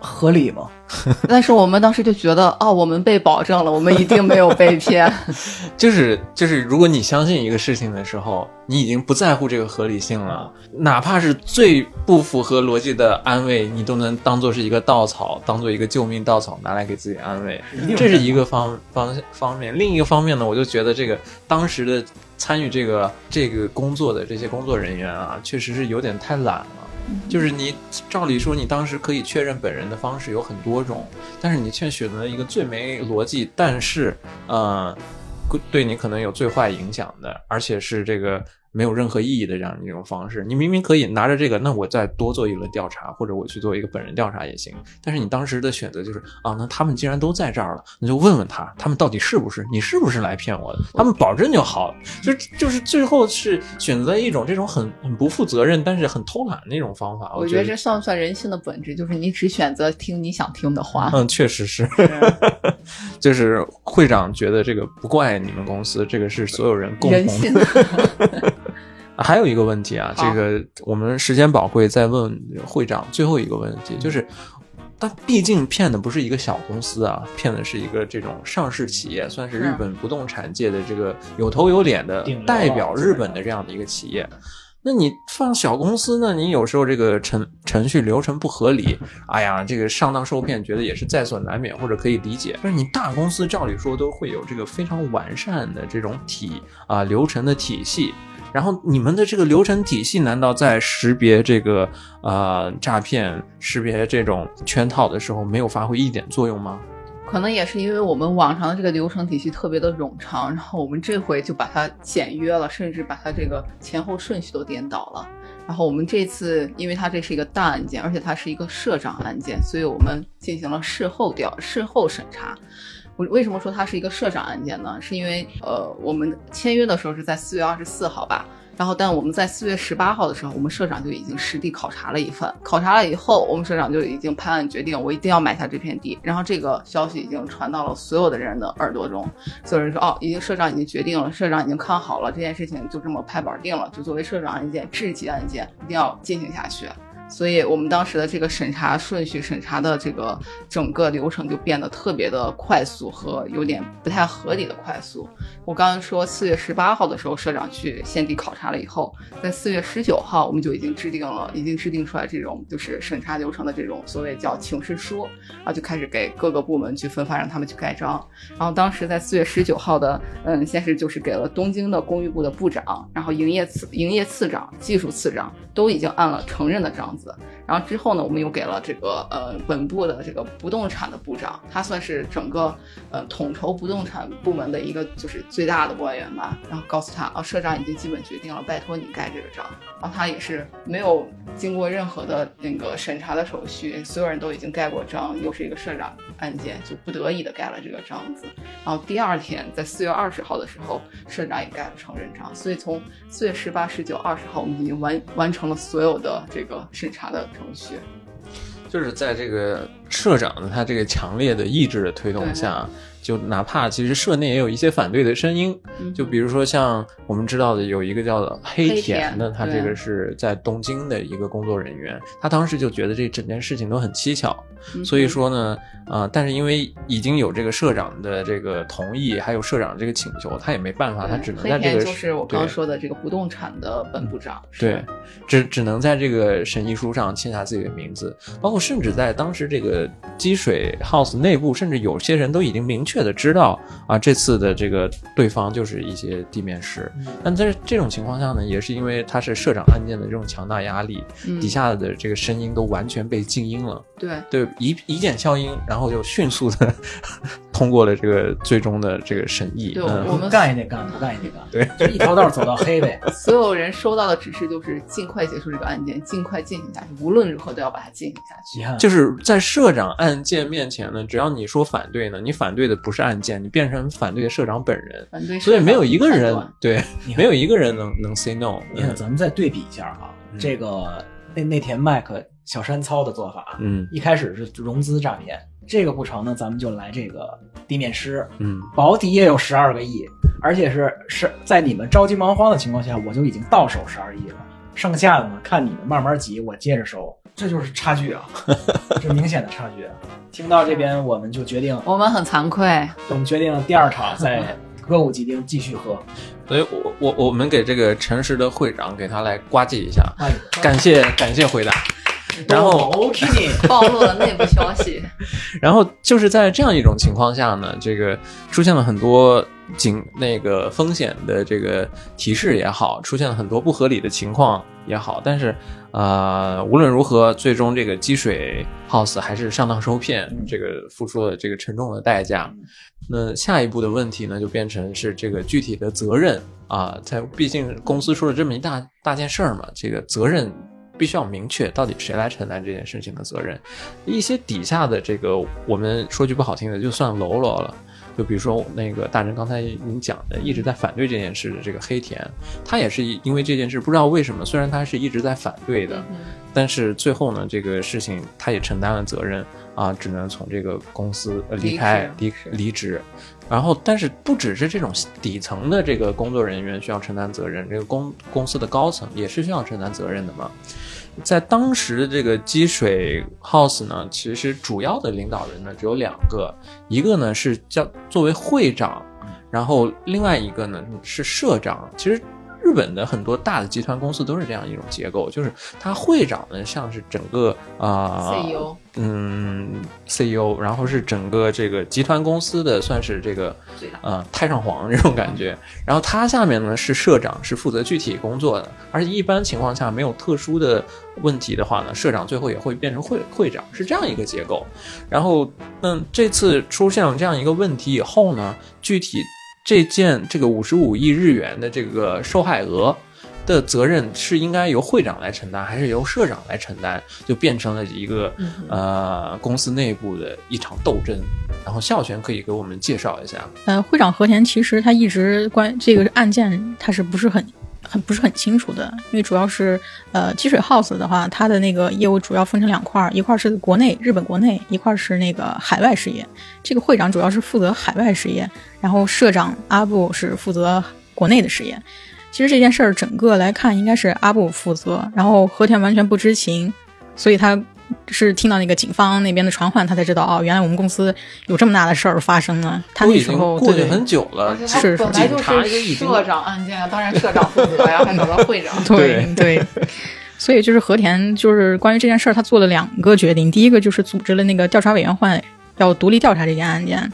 合理吗？但是我们当时就觉得，哦，我们被保证了，我们一定没有被骗。就 是 就是，如果你相信一个事情的时候，你已经不在乎这个合理性了，哪怕是最不符合逻辑的安慰，你都能当做是一个稻草，当做一个救命稻草拿来给自己安慰，这是一个方方方面。另一个方面呢，我就觉得这个当时的参与这个这个工作的这些工作人员啊，确实是有点太懒了。就是你照理说，你当时可以确认本人的方式有很多种，但是你却选择了一个最没逻辑，但是呃，对你可能有最坏影响的，而且是这个没有任何意义的这样一种方式。你明明可以拿着这个，那我再多做一轮调查，或者我去做一个本人调查也行。但是你当时的选择就是啊，那他们既然都在这儿了，那就问问他，他们到底是不是你是不是来骗我的？他们保证就好了。就就是最后是选择一种这种很很不负责任，但是很偷懒的一种方法。我觉觉得这算不算人性的本质？就是你只选择听你想听的话。嗯，确实是，是 就是会长觉得这个不怪你们公司，这个是所有人共人同性的。还有一个问题啊，这个我们时间宝贵，再问会长最后一个问题，就是，但毕竟骗的不是一个小公司啊，骗的是一个这种上市企业，算是是日本不动产界的这个有头有脸的代表日本的这样的一个企业。那你放小公司呢？你有时候这个程程序流程不合理，哎呀，这个上当受骗，觉得也是在所难免，或者可以理解。但是你大公司照理说都会有这个非常完善的这种体啊、流程的体系，然后你们的这个流程体系难道在识别这个呃诈骗、识别这种圈套的时候没有发挥一点作用吗？可能也是因为我们往常的这个流程体系特别的冗长，然后我们这回就把它简约了，甚至把它这个前后顺序都颠倒了。然后我们这次，因为它这是一个大案件，而且它是一个社长案件，所以我们进行了事后调、事后审查。我为什么说它是一个社长案件呢？是因为呃，我们签约的时候是在四月二十四号吧，然后但我们在四月十八号的时候，我们社长就已经实地考察了一份。考察了以后，我们社长就已经拍案决定，我一定要买下这片地。然后这个消息已经传到了所有的人的耳朵中，所有人说哦，已经社长已经决定了，社长已经看好了这件事情，就这么拍板定了，就作为社长案件、至极案件，一定要进行下去。所以我们当时的这个审查顺序、审查的这个整个流程就变得特别的快速和有点不太合理的快速。我刚刚说四月十八号的时候，社长去县地考察了以后，在四月十九号我们就已经制定了，已经制定出来这种就是审查流程的这种所谓叫请示书，然后就开始给各个部门去分发，让他们去盖章。然后当时在四月十九号的，嗯，先是就是给了东京的公寓部的部长，然后营业次营业次长、技术次长都已经按了承认的章子。然后之后呢，我们又给了这个呃本部的这个不动产的部长，他算是整个呃统筹不动产部门的一个就是最大的官员吧。然后告诉他啊，社长已经基本决定了，拜托你盖这个章。然后他也是没有经过任何的那个审查的手续，所有人都已经盖过章，又是一个社长案件，就不得已的盖了这个章子。然后第二天，在四月二十号的时候，社长也盖了承认章。所以从四月十八、十九、二十号，我们已经完完成了所有的这个审查的程序。就是在这个社长的他这个强烈的意志的推动下，就哪怕其实社内也有一些反对的声音，嗯。就比如说像我们知道的有一个叫黑黑田的，他这个是在东京的一个工作人员，他当时就觉得这整件事情都很蹊跷，嗯所以说呢，啊，但是因为已经有这个社长的这个同意，还有社长这个请求，他也没办法，他只能在这个就是我刚刚说的这个不动产的本部长。对，只只能在这个审议书上签下自己的名字，包括甚至在当时这个积水 house 内部，甚至有些人都已经明确的知道啊，这次的这个对方就是一些地面师。但在这种情况下呢，也是因为他是社长案件的这种强大压力，嗯底下的这个声音都完全被静音了。对对，一一键消音，然后就迅速的 通过了这个最终的这个审议。对嗯我们干也得干，不干也得干，对，就一条道走到黑呗。所有人收到的指示就是尽快结束这个案件，尽快进行下去，无论如何都要把它进行下去。遗憾，就是在社长案件面前呢，只要你说反对呢，你反对的不是案件，你变成反对社长本人，反对所以没有一个人对，你没有一个人能能 say no。你看，咱们再对比一下哈，嗯。这个那内田麦克小山操的做法，嗯一开始是融资诈骗，这个不成呢，咱们就来这个地面师，嗯。保底也有十二个亿，而且是是在你们着急忙慌的情况下，我就已经到手十二亿了，剩下的呢看你们慢慢急，我接着收，这就是差距啊，这明显的差距啊。听到这边，我们就决定，我们很惭愧，我们决定第二场在歌舞伎町继续喝。所以我我我们给这个诚实的会长给他来呱唧一下，哎感谢感谢回答。然后 OK，暴露了内部消息。然后就是在这样一种情况下呢，这个出现了很多警那个风险的这个提示也好，出现了很多不合理的情况也好，但是呃，无论如何，最终这个积水 house 还是上当受骗，这个付出了这个沉重的代价。那下一步的问题呢，就变成是这个具体的责任啊，在毕竟公司出了这么一大大件事儿嘛，这个责任必须要明确，到底谁来承担这件事情的责任。一些底下的这个，我们说句不好听的，就算喽啰了。就比如说那个大人刚才您讲的，一直在反对这件事的这个黑田，他也是因为这件事，不知道为什么，虽然他是一直在反对的，但是最后呢，这个事情他也承担了责任啊，只能从这个公司呃离开离离职。然后，但是不只是这种底层的这个工作人员需要承担责任，这个公公司的高层也是需要承担责任的嘛。在当时的这个积水 house 呢，其实主要的领导人呢只有两个，一个呢是叫作为会长，然后另外一个呢是社长。其实。日本的很多大的集团公司都是这样一种结构，就是他会长呢像是整个啊，CEO，嗯，CEO，然后是整个这个集团公司的算是这个呃太上皇这种感觉，然后他下面呢是社长，是负责具体工作的，而且一般情况下没有特殊的问题的话呢，社长最后也会变成会会长，是这样一个结构。然后嗯这次出现了这样一个问题以后呢，具体。这件这个五十五亿日元的这个受害额的责任是应该由会长来承担，还是由社长来承担？就变成了一个呃公司内部的一场斗争。然后孝全可以给我们介绍一下。呃，会长和田其实他一直关这个案件，他是不是很？很不是很清楚的，因为主要是，呃，积水 house 的话，它的那个业务主要分成两块，一块是国内日本国内，一块是那个海外事业。这个会长主要是负责海外事业，然后社长阿布是负责国内的事业。其实这件事儿整个来看，应该是阿布负责，然后和田完全不知情，所以他。是听到那个警方那边的传唤，他才知道哦，原来我们公司有这么大的事儿发生了。他那时候过去很久了，是本来就是社长案件，当然社长负责呀，还找到会长。对对，所以就是和田，就是关于这件事儿，他做了两个决定。第一个就是组织了那个调查委员会，要独立调查这件案件。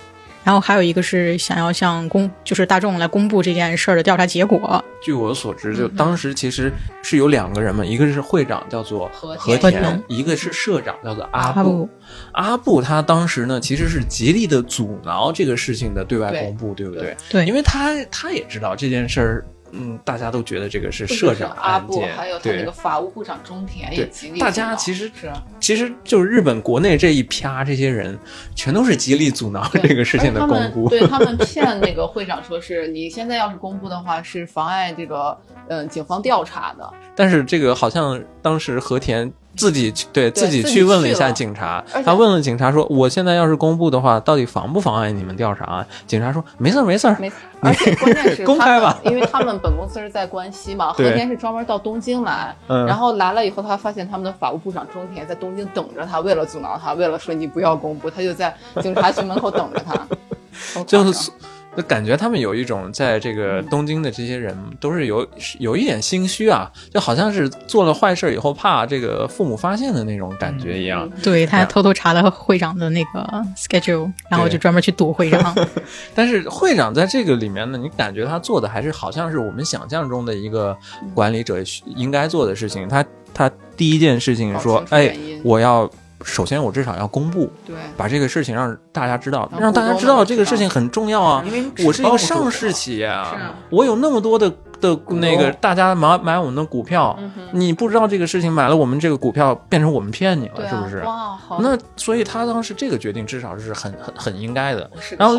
然后还有一个是想要向公，就是大众来公布这件事儿的调查结果。据我所知，就当时其实是有两个人嘛，一个是会长叫做和田，一个是社长叫做阿布。阿布他当时呢，其实是极力的阻挠这个事情的对外公布，对不对？对，因为他他也知道这件事儿。嗯，大家都觉得这个是社长阿布，还有他那个法务部长中田也极力。大家其实是，其实就是日本国内这一啪，这些人全都是极力阻挠这个事情的公布。对他们骗那个会长说，是你现在要是公布的话，是妨碍这个嗯警方调查的。但是这个好像当时和田。自己去对自己去问了一下警察，他问了警察说：“我现在要是公布的话，到底妨不妨碍你们调查？”啊？”警察说：“没事儿，没事儿，没。而且关键是 公开吧，因为他们本公司是在关西嘛，和田是专门到东京来，然后来了以后，他发现他们的法务部长中田在东京等着他，为了阻挠他，为了说你不要公布，他就在警察局门口等着他，就是。就感觉他们有一种在这个东京的这些人都是有有一点心虚啊，就好像是做了坏事以后怕这个父母发现的那种感觉一样。对他偷偷查了会长的那个 schedule，然后就专门去躲会长。但是会长在这个里面呢，你感觉他做的还是好像是我们想象中的一个管理者应该做的事情。他他第一件事情说：“哎，我要。”首先，我至少要公布，对，把这个事情让大家知道，让大家知道这个事情很重要啊。因为我是一个上市企业啊，我有那么多的的那个大家买买我们的股票，你不知道这个事情买了我们这个股票，变成我们骗你了，是不是？哇，好。那所以他当时这个决定至少是很很很应该的。然后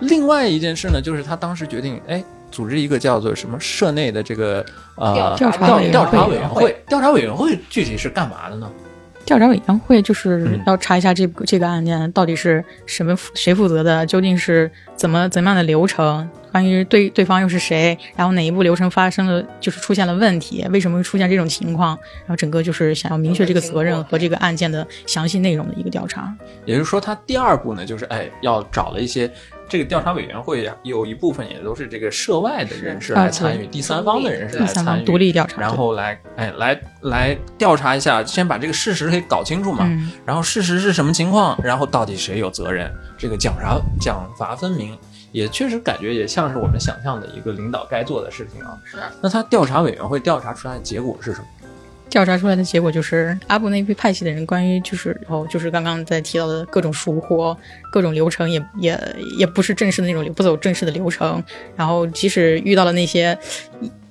另外一件事呢，就是他当时决定，哎，组织一个叫做什么社内的这个呃调查调查委员会。调查委员会具体是干嘛的呢？调查委员会就是要查一下这个这个案件到底是什么谁负责的，究竟是怎么怎么样的流程，关于对对方又是谁，然后哪一步流程发生了就是出现了问题，为什么会出现这种情况，然后整个就是想要明确这个责任和这个案件的详细内容的一个调查。也就是说，他第二步呢，就是哎要找了一些。这个调查委员会呀，有一部分也都是这个涉外的人士来参与，第三方的人士来参与，独立调查，然后来，哎，来来调查一下，先把这个事实给搞清楚嘛。然后事实是什么情况？然后到底谁有责任？这个奖罚奖罚分明，也确实感觉也像是我们想象的一个领导该做的事情啊。是。那他调查委员会调查出来的结果是什么？调查出来的结果就是阿布那批派系的人，关于就是哦，就是刚刚在提到的各种疏忽、各种流程，也也也不是正式的那种，不走正式的流程。然后即使遇到了那些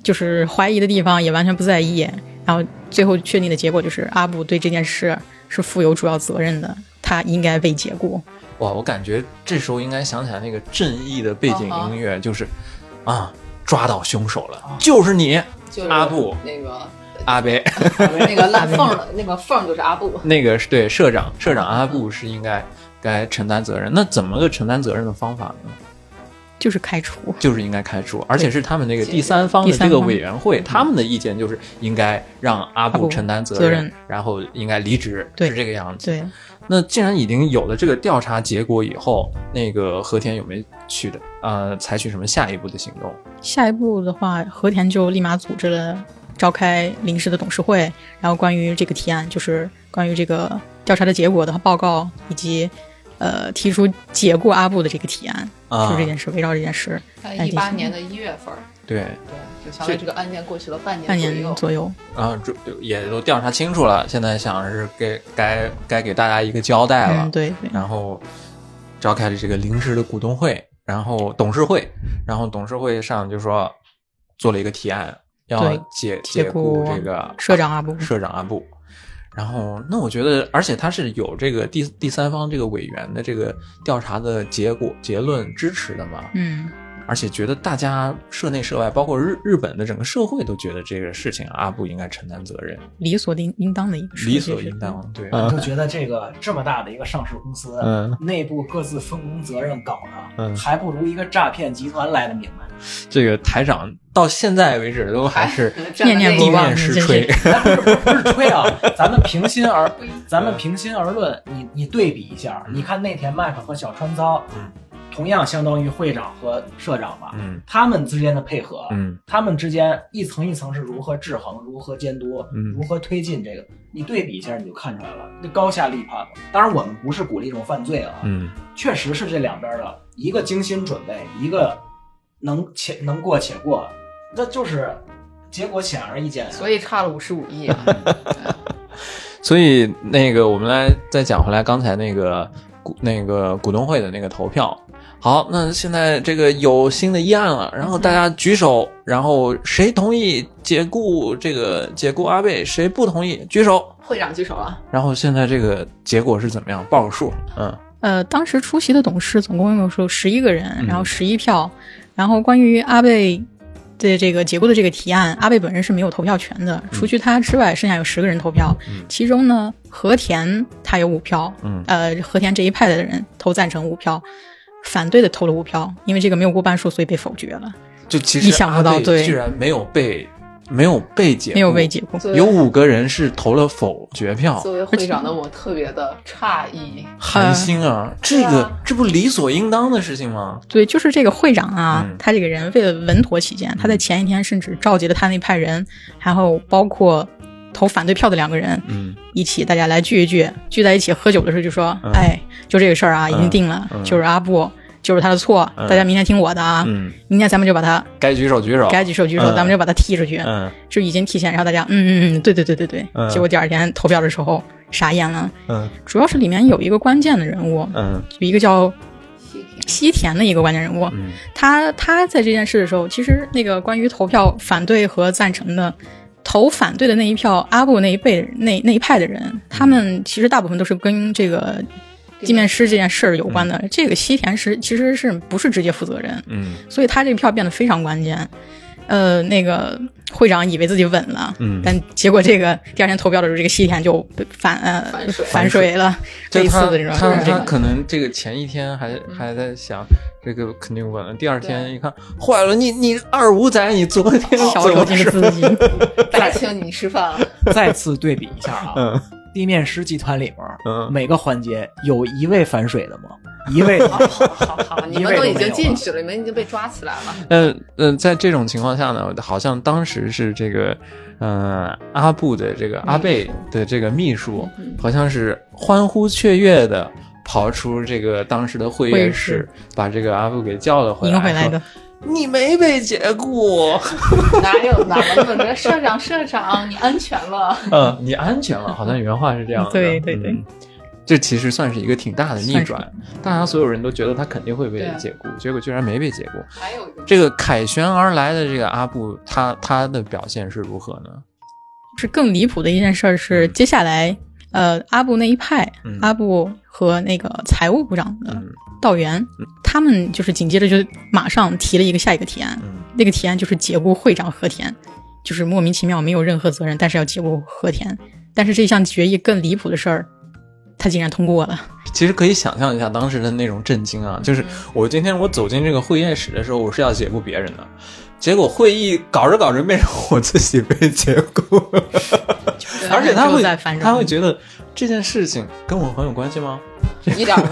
就是怀疑的地方，也完全不在意。然后最后确定的结果就是阿布对这件事是负有主要责任的，他应该被解雇。哇，我感觉这时候应该想起来那个正义的背景音乐，就是啊，抓到凶手了，就是你，就是阿布那个。阿贝，那个烂缝的那个缝就是阿布。那个是对社长，社长阿布是应该该承担责任。那怎么个承担责任的方法呢？就是开除，就是应该开除，而且是他们那个第三方的这个委员会，他们的意见就是应该让阿布承担责任，然后应该离职，是这个样子。对。那既然已经有了这个调查结果以后，那个和田有没有去的？呃，采取什么下一步的行动？下一步的话，和田就立马组织了召开临时的董事会，然后关于这个提案，就是关于这个调查的结果的报告，以及呃提出解雇阿布的这个提案，就这件事，围绕这件事。一八年的一月份。对。对，就相当于这个案件过去了半年半年左右，然后也都调查清楚了，现在想是给该该给大家一个交代了，对，然后召开了这个临时的股东会，然后董事会，然后董事会上就说做了一个提案，要解解雇这个社长阿布，社长阿布，然后那我觉得，而且他是有这个第第三方这个委员的这个调查的结果结论支持的嘛，嗯。而且觉得大家社内社外，包括日日本的整个社会都觉得这个事情阿布应该承担责任，理所应应当的一个事。理所应当，对，就 觉得这个这么大的一个上市公司，内部各自分工责任搞的，还不如一个诈骗集团来的明白。这个台长到现在为止都还是 念念不忘，是吹，不是不是吹啊！咱们平心而 咱们平心而论，你你对比一下，你看内田麦克和小川糙。同样相当于会长和社长吧，嗯，他们之间的配合，嗯，他们之间一层一层是如何制衡、如何监督、如何推进这个，你对比一下你就看出来了，那高下立判。当然，我们不是鼓励这种犯罪啊，嗯，确实是这两边的一个精心准备，一个能且能过且过，那就是结果显而易见，所以差了五十五亿啊。所以那个，我们来再讲回来刚才那个股那个股东会的那个投票。好，那现在这个有新的议案了，然后大家举手，然后谁同意解雇这个解雇阿贝，谁不同意举手。会长举手了。然后现在这个结果是怎么样？报个数。嗯，呃，当时出席的董事总共有说十一个人，然后十一票。然后关于阿贝的这个解雇的这个提案，阿贝本人是没有投票权的，除去他之外，剩下有十个人投票。其中呢，和田他有五票。嗯，呃，和田这一派的人投赞成五票。反对的投了五票，因为这个没有过半数，所以被否决了。就其实意想不到，对，居然没有被没有被解，没有被解雇。有五个人是投了否决票。作为会长的我特别的诧异，寒心啊！这个这不理所应当的事情吗？对，就是这个会长啊，他这个人为了稳妥起见，他在前一天甚至召集了他那派人，然后包括。投反对票的两个人，嗯，一起大家来聚一聚，聚在一起喝酒的时候就说：“哎，就这个事儿啊，已经定了，就是阿布，就是他的错，大家明天听我的啊，明天咱们就把他该举手举手，该举手举手，咱们就把他踢出去，嗯，就已经提前，然后大家，嗯嗯嗯，对对对对对，结果第二天投票的时候傻眼了，嗯，主要是里面有一个关键的人物，嗯，有一个叫西田的一个关键人物，他他在这件事的时候，其实那个关于投票反对和赞成的。投反对的那一票，阿布那一辈那那一派的人，他们其实大部分都是跟这个地面师这件事儿有关的。这个西田是其实是不是直接负责人？嗯，所以他这票变得非常关键。呃，那个会长以为自己稳了，嗯，但结果这个第二天投票的时候，这个西田就反呃反水了。这一次的这种，他他可能这个前一天还还在想。这个肯定稳了。第二天一看，坏了！你你二五仔，你昨天小手金资金，再请你吃饭了。再次对比一下啊，地面师集团里面，每个环节有一位反水的吗？一位。好好好，你们都已经进去了，你们已经被抓起来了。嗯嗯，在这种情况下呢，好像当时是这个，嗯，阿布的这个阿贝的这个秘书，好像是欢呼雀跃的。跑出这个当时的会议室，把这个阿布给叫了回来。回来的，你没被解雇？哪有哪有？那社长社长，你安全了。嗯，你安全了，好像原话是这样的。对对对，这其实算是一个挺大的逆转。大家所有人都觉得他肯定会被解雇，结果居然没被解雇。还有一个，这个凯旋而来的这个阿布，他他的表现是如何呢？是更离谱的一件事是，接下来呃，阿布那一派，阿布。和那个财务部长的道元，他们就是紧接着就马上提了一个下一个提案，那个提案就是解雇会长和田，就是莫名其妙没有任何责任，但是要解雇和田。但是这项决议更离谱的事儿，他竟然通过了。其实可以想象一下当时的那种震惊啊！就是我今天我走进这个会议室的时候，我是要解雇别人的，结果会议搞着搞着变成我自己被解雇，而且他会他会觉得这件事情跟我很有关系吗？一点儿，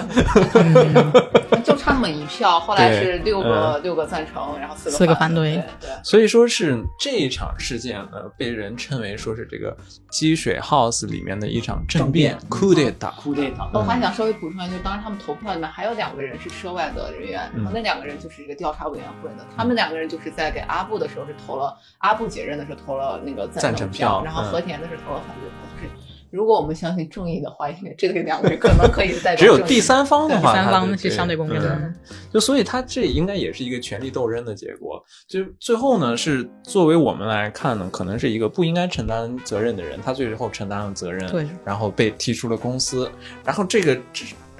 就差那么一票。后来是六个六个赞成，然后四个四个反对。对，所以说是这一场事件呢，被人称为说是这个积水 House 里面的一场政变。coup d'etat，coup d'etat。我还想稍微补充一下，就当时他们投票里面还有两个人是涉外的人员，然后那两个人就是一个调查委员会的，他们两个人就是在给阿布的时候是投了阿布解任的时候投了那个赞成票，然后和田的是投了反对票，就是。如果我们相信正义的话，应该这个两个人可能可以代表。只有第三方的话，第三方是相对公平的。就所以，他这应该也是一个权力斗争的结果。就最后呢，是作为我们来看呢，可能是一个不应该承担责任的人，他最后承担了责任，对，然后被踢出了公司。然后这个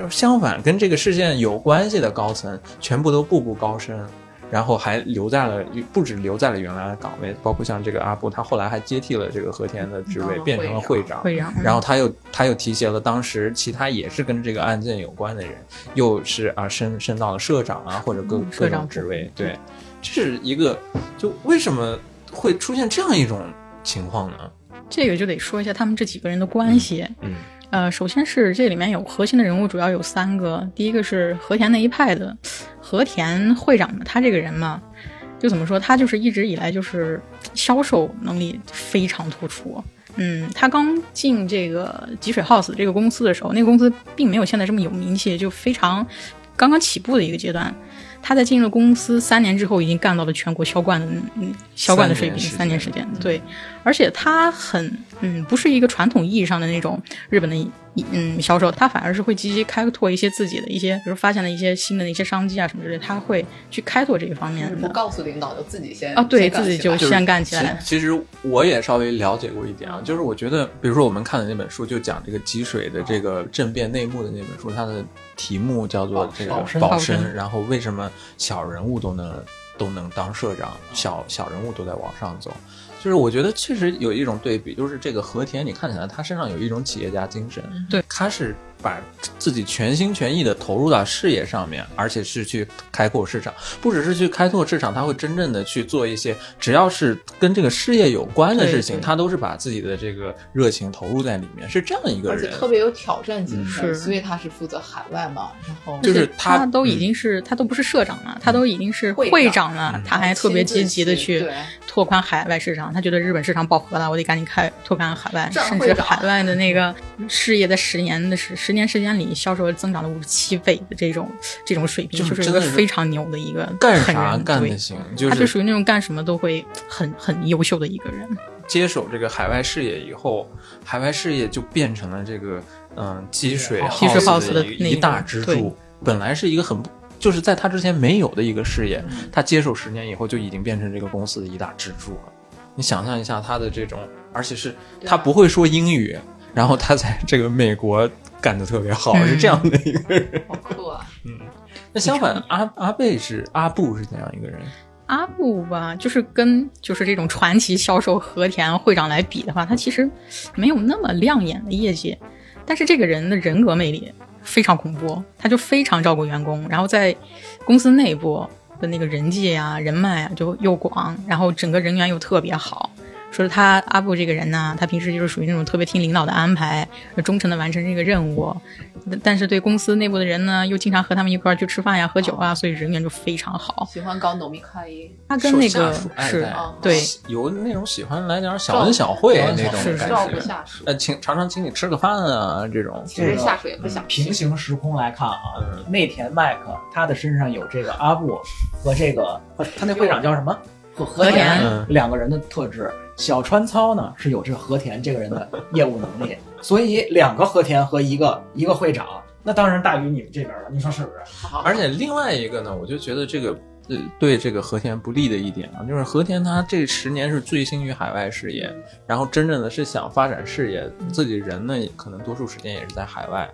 相反，跟这个事件有关系的高层，全部都步步高升。然后还留在了，不止留在了原来的岗位，包括像这个阿布，他后来还接替了这个和田的职位，变成了会长。会长。然后他又他又提携了当时其他也是跟这个案件有关的人，又是啊升升到了社长啊或者各各种职位。对，这是一个就为什么会出现这样一种情况呢？这个就得说一下他们这几个人的关系。嗯。呃，首先是这里面有核心的人物，主要有三个。第一个是和田那一派的和田会长，他这个人嘛，就怎么说，他就是一直以来就是销售能力非常突出。嗯，他刚进这个吉水 House 这个公司的时候，那个公司并没有现在这么有名气，就非常刚刚起步的一个阶段。他在进入公司三年之后，已经干到了全国销冠的嗯销冠的水平，三年时间，对。而且他很嗯，不是一个传统意义上的那种日本的嗯销售，他反而是会积极开拓一些自己的一些，比如发现了一些新的一些商机啊什么之类，他会去开拓这一方面。不告诉领导，就自己先啊，对自己就先干起来。其实我也稍微了解过一点啊，就是我觉得，比如说我们看的那本书，就讲这个积水的这个政变内幕的那本书，它的题目叫做这个保身，然后为什么小人物都能都能当社长，小小人物都在往上走。就是我觉得确实有一种对比，就是这个和田，你看起来他身上有一种企业家精神，对，他是。把自己全心全意的投入到事业上面，而且是去开拓市场，不只是去开拓市场，他会真正的去做一些只要是跟这个事业有关的事情，他都是把自己的这个热情投入在里面，是这样一个人，而且特别有挑战精神，所以他是负责海外嘛，然后就是他都已经是他都不是社长了，他都已经是会长了，他还特别积极的去拓宽海外市场，他觉得日本市场饱和了，我得赶紧开拓宽海外，甚至海外的那个事业在十年的时。十年时间里，销售额增长了五十七倍的这种这种水平，就是一个非常牛的一个干啥干得行，他就属于那种干什么都会很很优秀的一个人。接手这个海外事业以后，海外事业就变成了这个嗯积水积水 house 的一大支柱。本来是一个很就是在他之前没有的一个事业，他接手十年以后就已经变成这个公司的一大支柱了。你想象一下他的这种，而且是他不会说英语，然后他在这个美国。干的特别好，是这样的一个人，好酷啊！嗯，那相反，阿阿贝是阿布是怎样一个人？阿布吧，就是跟就是这种传奇销售和田会长来比的话，他其实没有那么亮眼的业绩，但是这个人的人格魅力非常恐怖，他就非常照顾员工，然后在公司内部的那个人际啊、人脉啊就又广，然后整个人缘又特别好。说是他阿布这个人呢，他平时就是属于那种特别听领导的安排，忠诚的完成这个任务，但是对公司内部的人呢，又经常和他们一块儿去吃饭呀、喝酒啊，所以人缘就非常好。喜欢搞农民开业，他跟那个是对有那种喜欢来点小恩小惠那种感觉，下属，呃，请常常请你吃个饭啊这种。其实下属也不想。平行时空来看啊，内田麦克他的身上有这个阿布和这个他那会长叫什么？和和田两个人的特质。小川操呢是有这和田这个人的业务能力，所以两个和田和一个一个会长，那当然大于你们这边了。你说是不是？而且另外一个呢，我就觉得这个呃对这个和田不利的一点啊，就是和田他这十年是醉心于海外事业，然后真正的是想发展事业，自己人呢可能多数时间也是在海外。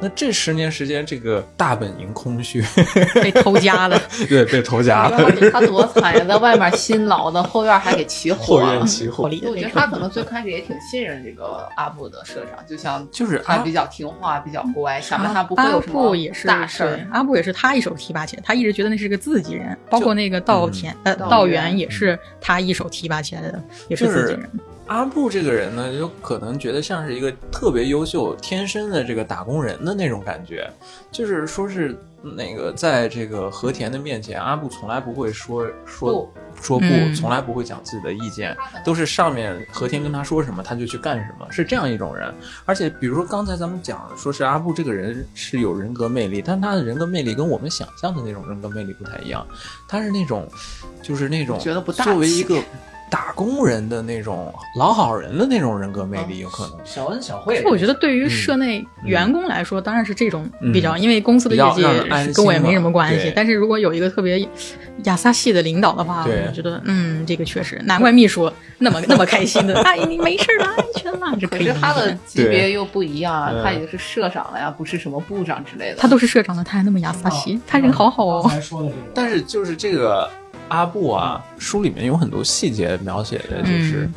那这十年时间，这个大本营空虚，被偷家了。对，被偷家了。他多惨呀，在外面辛劳的，后院还给起火。后院起火。我觉得他可能最开始也挺信任这个阿布的社长，就像就是他比较听话，比较乖，想着他不会有什么大事儿。阿布也是他一手提拔起来，他一直觉得那是个自己人，包括那个稻田呃稻园也是他一手提拔起来的，也是自己人。阿布这个人呢，有可能觉得像是一个特别优秀、天生的这个打工人的那种感觉，就是说是那个在这个和田的面前，阿布从来不会说说说不，从来不会讲自己的意见，都是上面和田跟他说什么，他就去干什么，是这样一种人。而且，比如说刚才咱们讲，说是阿布这个人是有人格魅力，但他的人格魅力跟我们想象的那种人格魅力不太一样，他是那种，就是那种觉得不作为一个。打工人的那种老好人的那种人格魅力，有可能小恩小惠。我觉得对于社内员工来说，当然是这种比较，因为公司的业绩跟我也没什么关系。但是如果有一个特别亚萨系的领导的话，我觉得嗯，这个确实难怪秘书那么 那么开心的。哎，你没事的，安全了。可是他的级别又不一样，他已经是社长了呀，不是什么部长之类的。他都是社长了，他还那么亚萨系，他人好好哦。但是就是这个。阿布啊，书里面有很多细节描写的，就是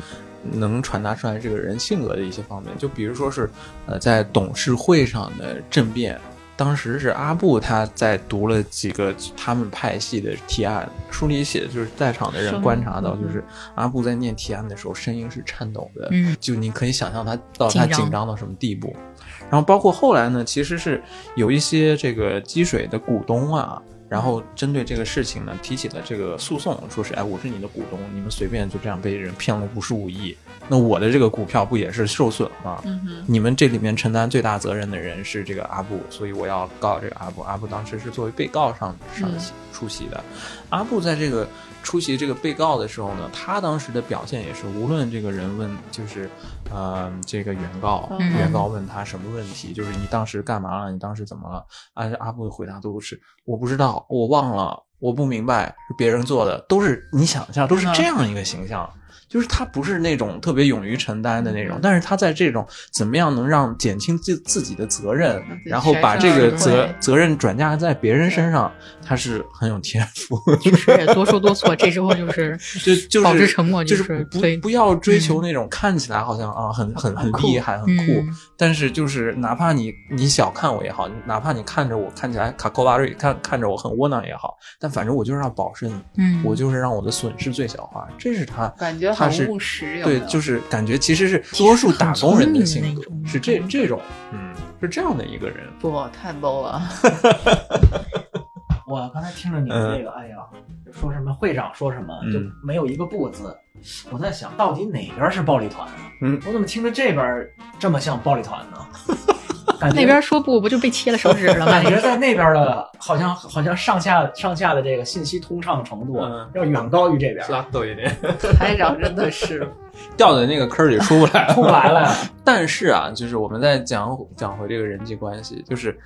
能传达出来这个人性格的一些方面。就比如说是，呃，在董事会上的政变，当时是阿布他在读了几个他们派系的提案，书里写的就是在场的人观察到，就是阿布在念提案的时候声音是颤抖的，就你可以想象他到他紧张到什么地步。然后包括后来呢，其实是有一些这个积水的股东啊。然后针对这个事情呢，提起了这个诉讼，说是哎，我是你的股东，你们随便就这样被人骗了五十五亿，那我的这个股票不也是受损吗？你们这里面承担最大责任的人是这个阿布，所以我要告这个阿布。阿布当时是作为被告上上出席的，阿布在这个。出席这个被告的时候呢，他当时的表现也是，无论这个人问，就是，呃，这个原告，原告问他什么问题，就是你当时干嘛了？你当时怎么了？阿阿布的回答都是我不知道，我忘了，我不明白，是别人做的，都是你想象，都是这样一个形象。就是他不是那种特别勇于承担的那种，但是他在这种怎么样能让减轻自自己的责任，然后把这个责责任转嫁在别人身上，他是很有天赋。就是多说多错，这时候就是 就就是保持沉默，就是不不要追求那种看起来好像啊很很很厉害很酷，但是就是哪怕你你小看我也好，哪怕你看着我看起来卡扣巴瑞看看着我很窝囊也好，但反正我就是要保身，嗯，我就是让我的损失最小化，这是他感觉。他是对，就是感觉其实是多数打工人的性格，是这这种，嗯，是这样的一个人。不，太 low 了。我刚才听着你们这个，哎呀，说什么会长说什么就没有一个不字。我在想到底哪边是暴力团啊？嗯，我怎么听着这边这么像暴力团呢？那边说不不就被切了手指了吗？感觉在那边的，好像好像上下上下的这个信息通畅程度要远高于这边。拉多一点，台长真的是 掉在那个坑里出不来，出不来了。但是啊，就是我们在讲讲回这个人际关系，就是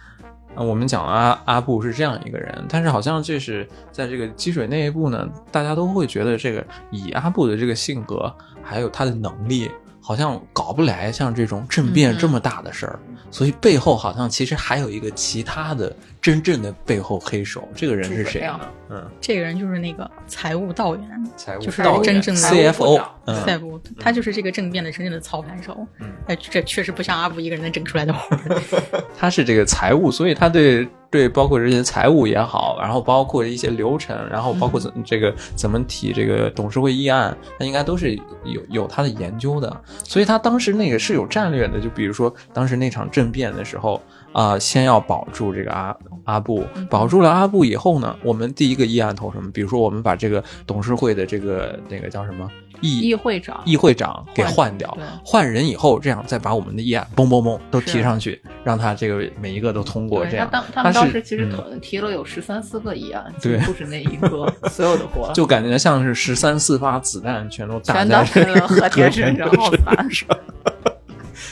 我们讲阿阿布是这样一个人，但是好像这是在这个积水那一步呢，大家都会觉得这个以阿布的这个性格还有他的能力。好像搞不来像这种政变这么大的事儿，所以背后好像其实还有一个其他的真正的背后黑手，这个人是谁呢？嗯，这个人就是那个财务道员，财务就是真正的 CFO，CFO，他就是这个政变的真正的操盘手。哎，这确实不像阿布一个人能整出来的活儿。他是这个财务，所以他对。对，包括这些财务也好，然后包括一些流程，然后包括怎这个怎么提这个董事会议案，他应该都是有有他的研究的。所以他当时那个是有战略的，就比如说当时那场政变的时候啊，先要保住这个阿阿布，保住了阿布以后呢，我们第一个议案投什么？比如说我们把这个董事会的这个那个叫什么？议议会长，议会长给换掉，换人以后，这样再把我们的议案嘣嘣嘣都提上去，让他这个每一个都通过。这样，他他们当时其实提了有十三四个议案，对，不止那一个，所有的活 就感觉像是十三四发子弹全都打在和田身上。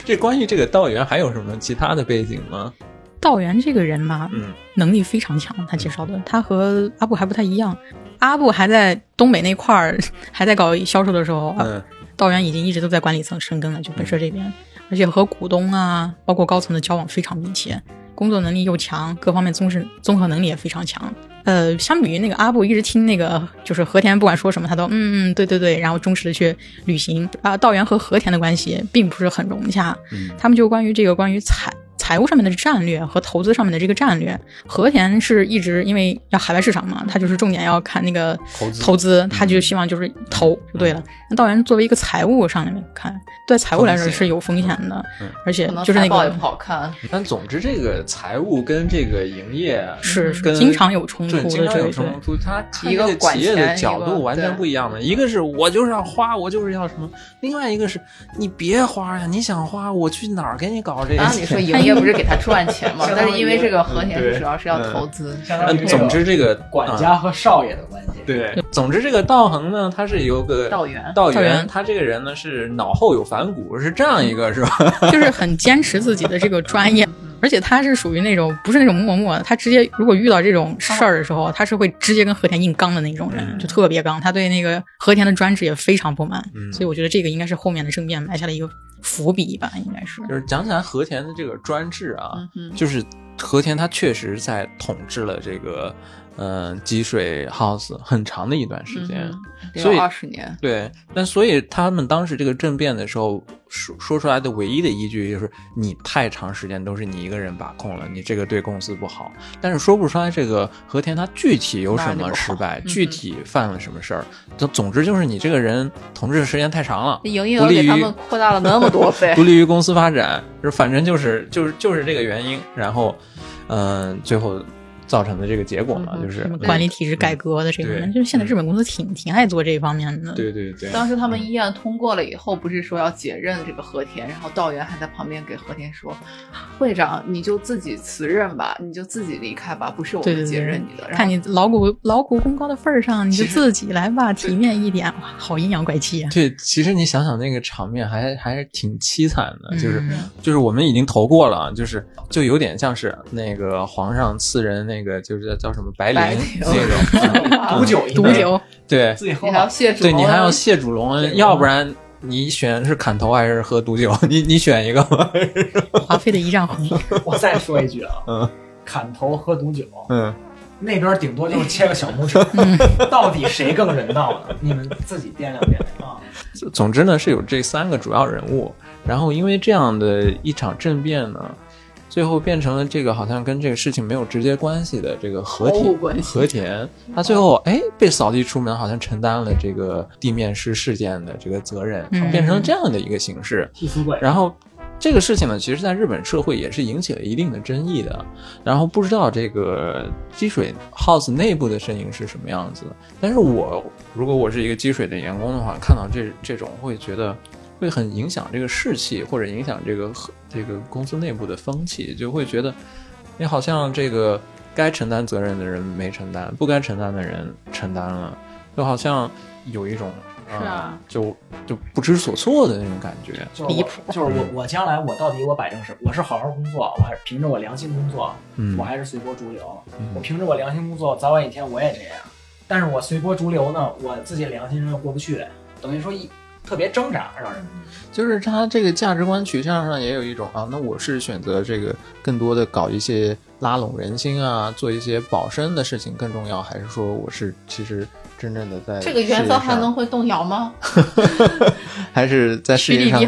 这关于这个道员还有什么其他的背景吗？道元这个人嘛，嗯能力非常强。他介绍的，他和阿布还不太一样。阿布还在东北那块儿，还在搞销售的时候，嗯道元已经一直都在管理层深耕了，就本社这边，而且和股东啊，包括高层的交往非常密切，工作能力又强，各方面综是综合能力也非常强。呃，相比于那个阿布一直听那个就是和田不管说什么，他都嗯嗯对对对，然后忠实的去履行啊。道元和和田的关系并不是很融洽，嗯他们就关于这个关于财财务上面的战略和投资上面的这个战略，和田是一直因为要海外市场嘛，他就是重点要看那个投资投资，他就希望就是投就对了。那道元作为一个财务上面看，对财务来说是有风险的嗯，而且就是那财报也个不好看，但总之，这个财务跟这个营业是是跟经常有冲突，的，经常有对对。冲突。他一个企业的角度完全不一样的，一个是我就是要花，我就是要什么；另外一个是你别花呀，你想花，我去哪儿给你搞这个？按理说营业不是给他赚钱嘛，但是因为这个和田对主要是要投资，嗯，总之这个管啊家和少爷的关系。对，总之这个道恒呢，他是有个道元。道道元。他这个人呢是脑后有反骨，是这样一个是吧？就是很坚持自己的这个专业，而且他是属于那种不是那种默默的，他直接如果遇到这种事儿的时候，他是会直接跟和田硬刚的那种人，嗯就特别刚。他对那个和田的专制也非常不满，嗯所以我觉得这个应该是后面的政变埋下了一个伏笔吧，应该是。就是讲起来和田的这个专制啊，嗯就是和田他确实在统治了这个嗯、呃积水 house 很长的一段时间。嗯所以二十年，对，但所以他们当时这个政变的时候说说出来的唯一的依据就是你太长时间都是你一个人把控了，你这个对公司不好。但是说不出来这个和田他具体有什么失败，具体犯了什么事儿。总总之就是你这个人统治的时间太长了，营业不利于额给他们扩大了那么多 倍不，利于公司发展，就反正就是就是就是这个原因，然后嗯、最后造成的这个结果嘛，嗯就是管理体制改革的这个就是现在日本公司挺挺爱做这一方面的。对对对，当时他们议案通过了以后，不是说要解任这个和田，然后道元还在旁边给和田说：“会长，你就自己辞任吧，你就自己离开吧，不是我们对对对解任你的。”看你劳苦劳苦功高的份儿上，你就自己来吧，体面一点。哇，好阴阳怪气啊！对，其实你想想那个场面还还是挺凄惨的，就是嗯就是我们已经投过了，就是就有点像是那个皇上赐人那个就是叫叫什么白绫那种，毒酒毒酒，对自己喝你还要好。谢主，对，你还要谢主隆恩，要不然你选是砍头还是喝毒酒？你你选一个吧。华妃的一丈红。我再说一句啊，嗯砍头喝毒酒，嗯，那边顶多就是切个小拇指，到底谁更人道呢？你们自己掂量掂量啊。总之呢是有这三个主要人物，然后因为这样的一场政变呢。最后变成了这个好像跟这个事情没有直接关系的这个和田和田，他最后哎被扫地出门，好像承担了这个地面师事件的这个责任，嗯变成了这样的一个形式。然后这个事情呢，其实在日本社会也是引起了一定的争议的。然后不知道这个积水 house 内部的声音是什么样子，但是我如果我是一个积水的员工的话，看到这这种会觉得。会很影响这个士气，或者影响这个这个公司内部的风气，就会觉得，你好像这个该承担责任的人没承担，不该承担的人承担了，就好像有一种是啊就就不知所措的那种感觉。就是离我，就是我，我将来我到底我摆正是，我是好好工作，我还是凭着我良心工作，嗯我还是随波逐流。嗯我凭着我良心工作，早晚一天我也这样。但是我随波逐流呢，我自己良心上又过不去，等于说一特别挣扎，让人。就是他这个价值观取向上也有一种啊，那我是选择这个更多的搞一些拉拢人心啊，做一些保身的事情更重要，还是说我是其实真正的在这个原则还能会动摇吗？还是在事业上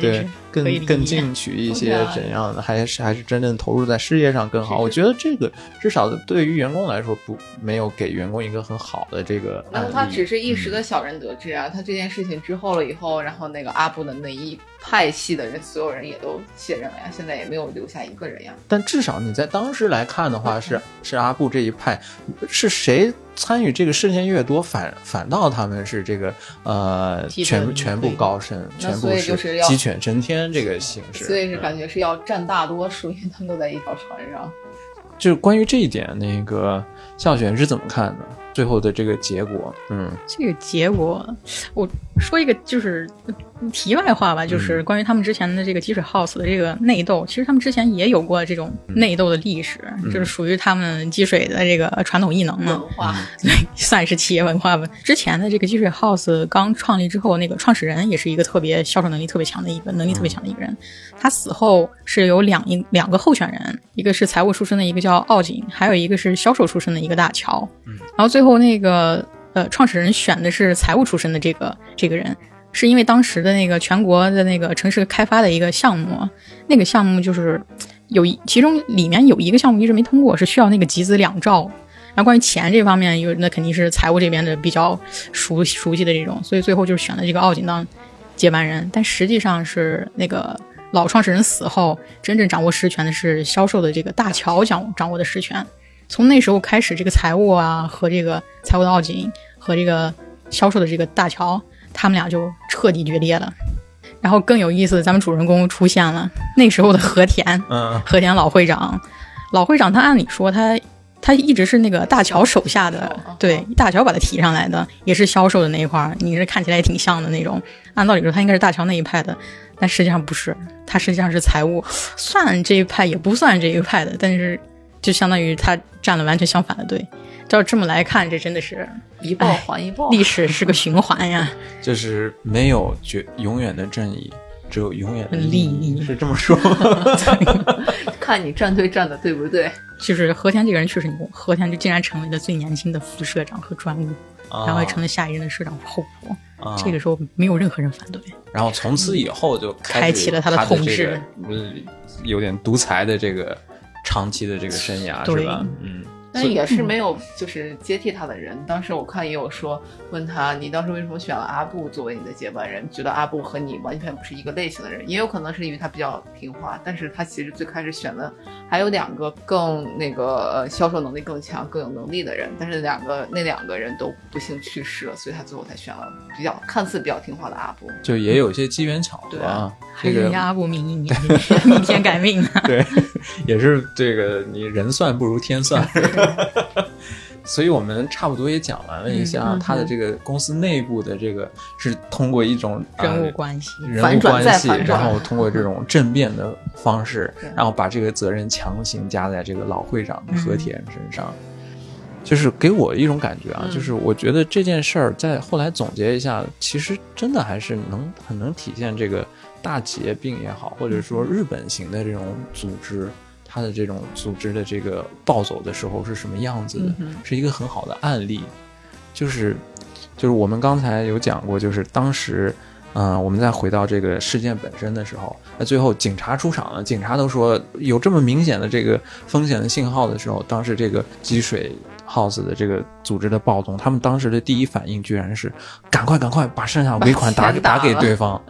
对更更进取一些怎样的，还是还是真正投入在事业上更好？我觉得这个至少对于员工来说，不没有给员工一个很好的这个案例。那他只是一时嗯的小人得志啊！他这件事情之后了以后，然后那个阿布的那一派系的人，所有人也都卸任了呀，现在也没有留下一个人呀。但至少你在当时来看的话，是是阿布这一派，是谁参与这个事件越多，反反倒他们是这个呃全全部高升，全部是要鸡犬升天这个形式。所以是感觉是要占大多数，因为他们都在一条船上。就是关于这一点，那个笑选是怎么看的？最后的这个结果，嗯这个结果，我说一个就是题外话吧，就是关于他们之前的这个积水 house 的这个内斗，其实他们之前也有过这种内斗的历史，就是属于他们积水的这个传统异能嘛文，化，对，算是企业文化吧。之前的这个积水 house 刚创立之后，那个创始人也是一个特别销售能力特别强的一个能力特别强的一个人。他死后是有两一两个候选人，一个是财务出身的一个叫奥景，还有一个是销售出身的一个大乔。然后最后那个呃创始人选的是财务出身的这个这个人，是因为当时的那个全国的那个城市开发的一个项目，那个项目就是有其中里面有一个项目一直没通过，是需要那个集资两兆。然后关于钱这方面，有那肯定是财务这边的比较熟熟悉的这种，所以最后就是选了这个奥景当接班人。但实际上是那个老创始人死后，真正掌握实权的是销售的这个大乔掌掌握的实权。从那时候开始，这个财务啊和这个财务的奥景和这个销售的这个大乔，他们俩就彻底决裂了。然后更有意思，咱们主人公出现了，那时候的和田，嗯和田老会长，老会长他按理说他他一直是那个大乔手下的对，大乔把他提上来的，也是销售的那一块儿，你是看起来也挺像的那种。按道理说他应该是大乔那一派的，但实际上不是，他实际上是财务，算这一派也不算这一派的，但是就相当于他站了完全相反的队。照这么来看，这真的是一报还一报。历史是个循环呀。就是没有绝永远的正义，只有永远的利益是这么说吗？看你站队站的对不对？就是和田这个人确实牛，和田就竟然成为了最年轻的副社长和专务，然后还成了下一任的社长候补。啊这个时候没有任何人反对。然后从此以后就开开启了他的统治有点独裁的这个长期的这个生涯是吧？嗯，但也是没有就是接替他的人。当时我看也有说问他，你当时为什么选了阿布作为你的接班人？觉得阿布和你完全不是一个类型的人，也有可能是因为他比较听话，但是他其实最开始选的还有两个更那个呃销售能力更强、更有能力的人，但是两个那两个人都不幸去世了，所以他最后才选了比较看似比较听话的阿布。就也有一些机缘巧合对啊这个是人家阿布明一年逆天改命呢。对，也是这个你人算不如天算。所以我们差不多也讲完了一下他的这个公司内部的这个是通过一种人物呃关系，人物关系，然后通过这种政变的方式，然后把这个责任强行加在这个老会长嗯和田身上。就是给我一种感觉啊，嗯。就是我觉得这件事儿在后来总结一下，其实真的还是能很能体现这个大企业病也好，或者说日本型的这种组织，它的这种组织的这个暴走的时候是什么样子的，嗯是一个很好的案例。就是就是我们刚才有讲过，就是当时。嗯，我们再回到这个事件本身的时候，那最后警察出场了，警察都说有这么明显的这个风险的信号的时候，当时这个积水 house 的这个组织的暴动，他们当时的第一反应居然是赶快赶快把剩下尾款打打打给对方，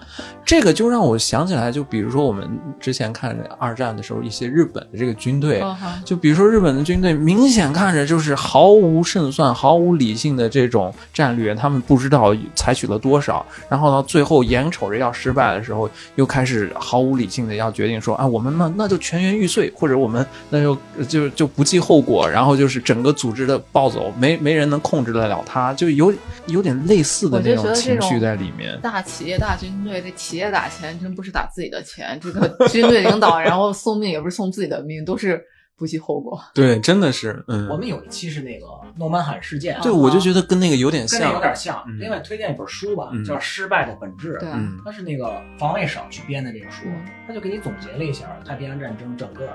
这个就让我想起来，就比如说我们之前看二战的时候，一些日本的这个军队，就比如说日本的军队，明显看着就是毫无胜算、毫无理性的这种战略，他们不知道采取了多少，然后到最后眼瞅着要失败的时候，又开始毫无理性的要决定说啊，我们那那就全员玉碎，或者我们那就就就不计后果，然后就是整个组织的暴走，没没人能控制得了他，就有有点类似的那种情绪在里面。大企业、大军队，这企业打钱真不是打自己的钱，这个 军队领导然后送命也不是送自己的命，都是不计后果。对，真的是，嗯，我们有一期是那个诺曼罕事件，对我就觉得跟那个有点像跟那有，点像嗯。另外推荐一本书吧嗯，叫《失败的本质》。它是那个防卫省去编的这个书嗯，他就给你总结了一下太平洋战争整个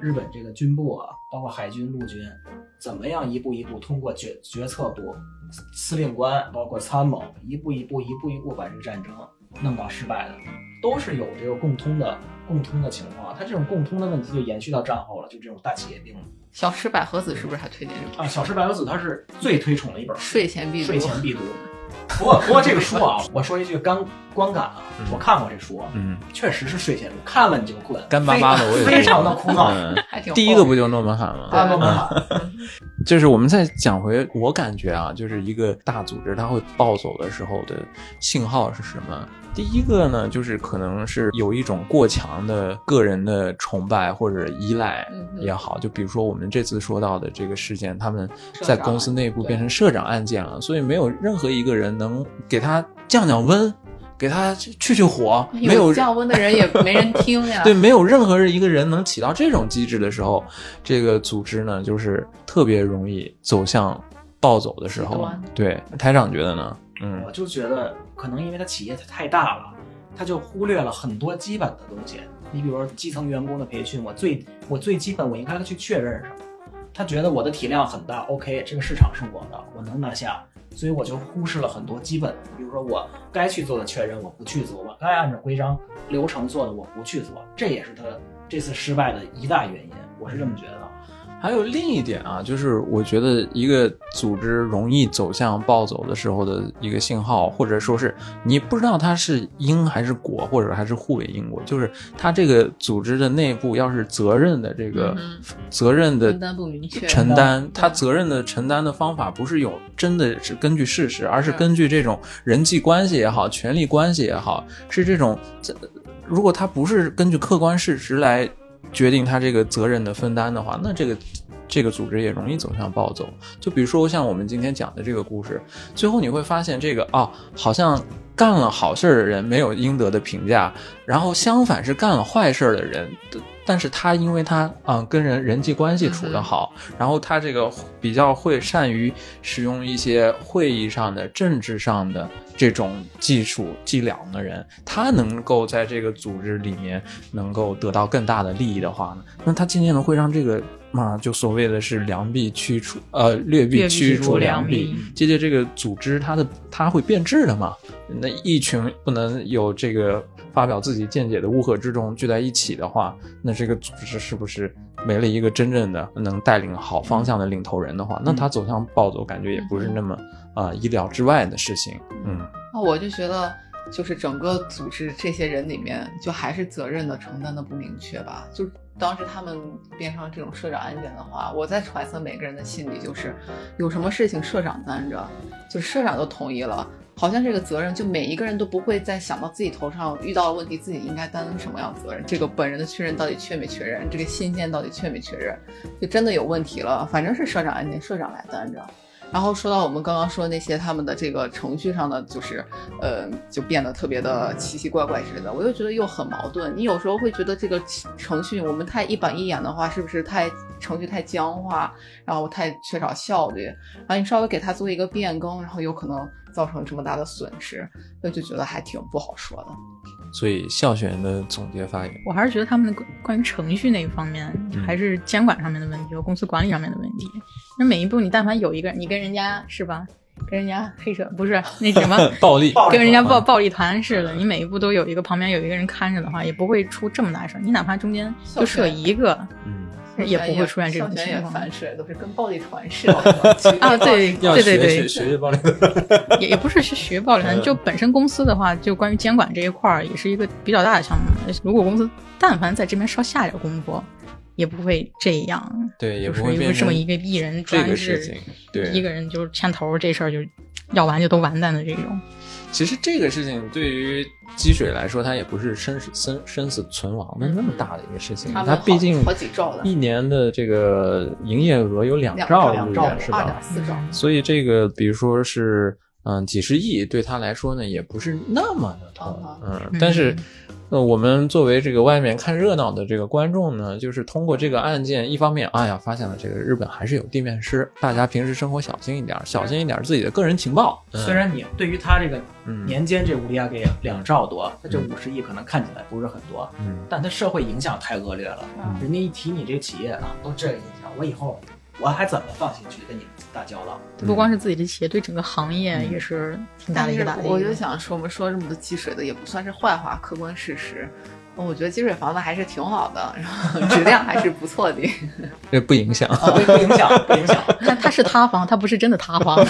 日本这个军部啊，包括海军、陆军，怎么样一步一步通过决决策部、司令官，包括参谋，一步一步、一步一步把这个战争弄到失败的，都是有这个共通的共通的情况。它这种共通的问题就延续到战后了，就这种大企业病了小吃百合子是不是还推荐这本啊。小池百合子他是最推崇的一本书，睡前必读？睡前必读。不过不过这个书啊，我说一句观观感啊，嗯我看过这书，嗯，确实是睡前，看了你就困，干巴巴的，我也非常的枯燥。第一个不就诺门罕吗？诺门罕，就是我们再讲回，我感觉啊，就是一个大组织它会暴走的时候的信号是什么？第一个呢，就是可能是有一种过强的个人的崇拜或者依赖也好，就比如说我们这次说到的这个事件，他们在公司内部变成社长案件了，所以没有任何一个人能给他降降温，给他去去火，没有降温的人也没人听呀。对，没有任何一个人能起到这种机制的时候，这个组织呢，就是特别容易走向暴走的时候。对，台长觉得呢？嗯我就觉得可能因为他企业太大了，他就忽略了很多基本的东西。你比如说基层员工的培训，我最我最基本我应该去确认什么？他觉得我的体量很大，OK，这个市场是我的，我能拿下，所以我就忽视了很多基本，比如说我该去做的确认我不去做，我该按照规章流程做的我不去做，这也是他这次失败的一大原因，我是这么觉得。还有另一点啊，就是我觉得一个组织容易走向暴走的时候的一个信号，或者说是你不知道它是因还是果，或者还是互为因果，就是它这个组织的内部要是责任的这个、嗯。责任的承担不明确承担，它责任的承担的方法不是有真的是根据事实，而是根据这种人际关系也好，权力关系也好，是这种这如果它不是根据客观事实来决定他这个责任的分担的话，那这个这个组织也容易走向暴走。就比如说像我们今天讲的这个故事，最后你会发现这个哦，好像干了好事的人没有应得的评价，然后相反是干了坏事的人。但是他因为他嗯、呃跟人人际关系处得好，然后他这个比较会善于使用一些会议上的政治上的这种技术伎俩的人，他能够在这个组织里面能够得到更大的利益的话呢，那他渐渐的会让这个嘛，就所谓的是良币驱除呃劣币驱逐良良币渐渐这个组织它的它会变质的嘛，那一群不能有这个发表自己见解的乌合之众聚在一起的话，那这个组织是不是没了一个真正的能带领好方向的领头人的话，那他走向暴走，感觉也不是那么啊、意料之外的事情。嗯，那我就觉得，就是整个组织这些人里面，就还是责任的承担的不明确吧。就当时他们变成这种社长案件的话，我在揣测每个人的心理，就是有什么事情社长担着，就社长都同意了。好像这个责任，就每一个人都不会再想到自己头上遇到了问题，自己应该担什么样的责任。这个本人的确认到底确没确认，这个信件到底确没确认，就真的有问题了，反正是社长案件，社长来担着。然后说到我们刚刚说那些他们的这个程序上的，就是呃，就变得特别的奇奇怪怪之类的，我又觉得又很矛盾。你有时候会觉得这个程序我们太一板一眼的话，是不是太程序太僵化，然后太缺少效率？然后你稍微给它做一个变更，然后有可能造成这么大的损失，那就觉得还挺不好说的。所以校选的总结发言，我还是觉得他们的关关于程序那一方面，嗯还是监管上面的问题和公司管理上面的问题。那每一步你但凡有一个人，你跟人家是吧，跟人家黑社不是那什么 暴力，跟人家暴嗯暴力团似的，你每一步都有一个旁边有一个人看着的话，也不会出这么大事儿。你哪怕中间就设一个，嗯，也不会出现这种校园也情况凡事都是跟暴力团似的 啊。对对对对学暴力，也也不是去学暴力团，嗯就本身公司的话，就关于监管这一块儿，也是一个比较大的项目。如果公司但凡在这边稍下点功夫，也不会这样。对，也不会变成这么一个艺人这专制个事情，对，一个人就是牵头这事儿就要完就都完蛋的这种。其实这个事情对于积水来说，它也不是生死生生死存亡的那么大的一个事情。它他毕竟好几兆的一年的这个营业额有两两兆兆日元，是二点吧？四兆。所以这个比如说是嗯几十亿，对他来说呢，也不是那么的痛。嗯，但是。呃，我们作为这个外面看热闹的这个观众呢，就是通过这个案件，一方面，哎呀，发现了这个日本还是有地面师，大家平时生活小心一点，小心一点自己的个人情报。嗯虽然你对于他这个嗯年间这乌利亚给两兆多，他这五十亿可能看起来不是很多，嗯但他社会影响太恶劣了。嗯人家一提你这个企业啊，都这个影响，我以后我还怎么放心去跟你打交道？不光是自己的企业，对整个行业嗯也是挺大的一个打击。我就想说，我们说这么多积水的，也不算是坏话，客观事实。我觉得积水房子还是挺好的，然后 质量还是不错的。这不影响。啊，不不影响，不影响。它它是塌房，它不是真的塌房。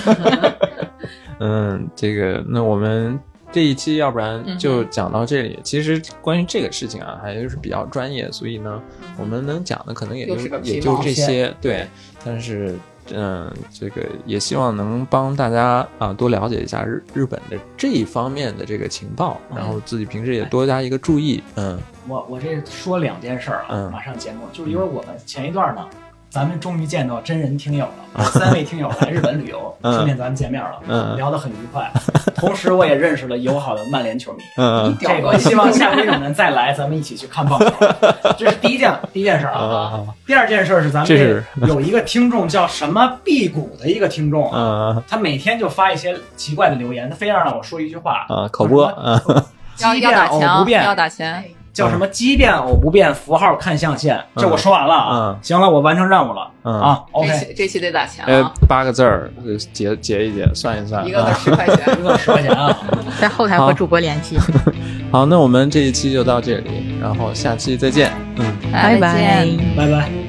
嗯，这个那我们这一期要不然就讲到这里。其实关于这个事情啊，还是比较专业，所以呢，我们能讲的可能也就是也就这些。对，但是嗯，这个也希望能帮大家啊多了解一下日日本的这一方面的这个情报，然后自己平时也多加一个注意。嗯我我这说两件事儿啊，嗯马上节目就是因为我们前一段呢，咱们终于见到真人听友了，三位听友来日本旅游，嗯顺便咱们见面了，嗯聊得很愉快。同时，我也认识了友好的曼联球迷。嗯这个希望下回你们再来，咱们一起去看棒球。这是第一件第一件事儿啊。啊第二件事是咱们这有一个听众叫什么辟谷的一个听众他每天就发一些奇怪的留言，他非要让我说一句话啊！口播啊，要要打钱不变要打钱。叫什么？奇变偶不变，符号看象限。这我说完了啊嗯，行了，我完成任务了嗯啊。OK，这期得打钱呃啊，，八个字儿，呃结结一结，算一算。一个十块钱。一个十块钱啊。在后台和主播联系。好，那我们这一期就到这里，然后下期再见。嗯。拜拜。拜拜。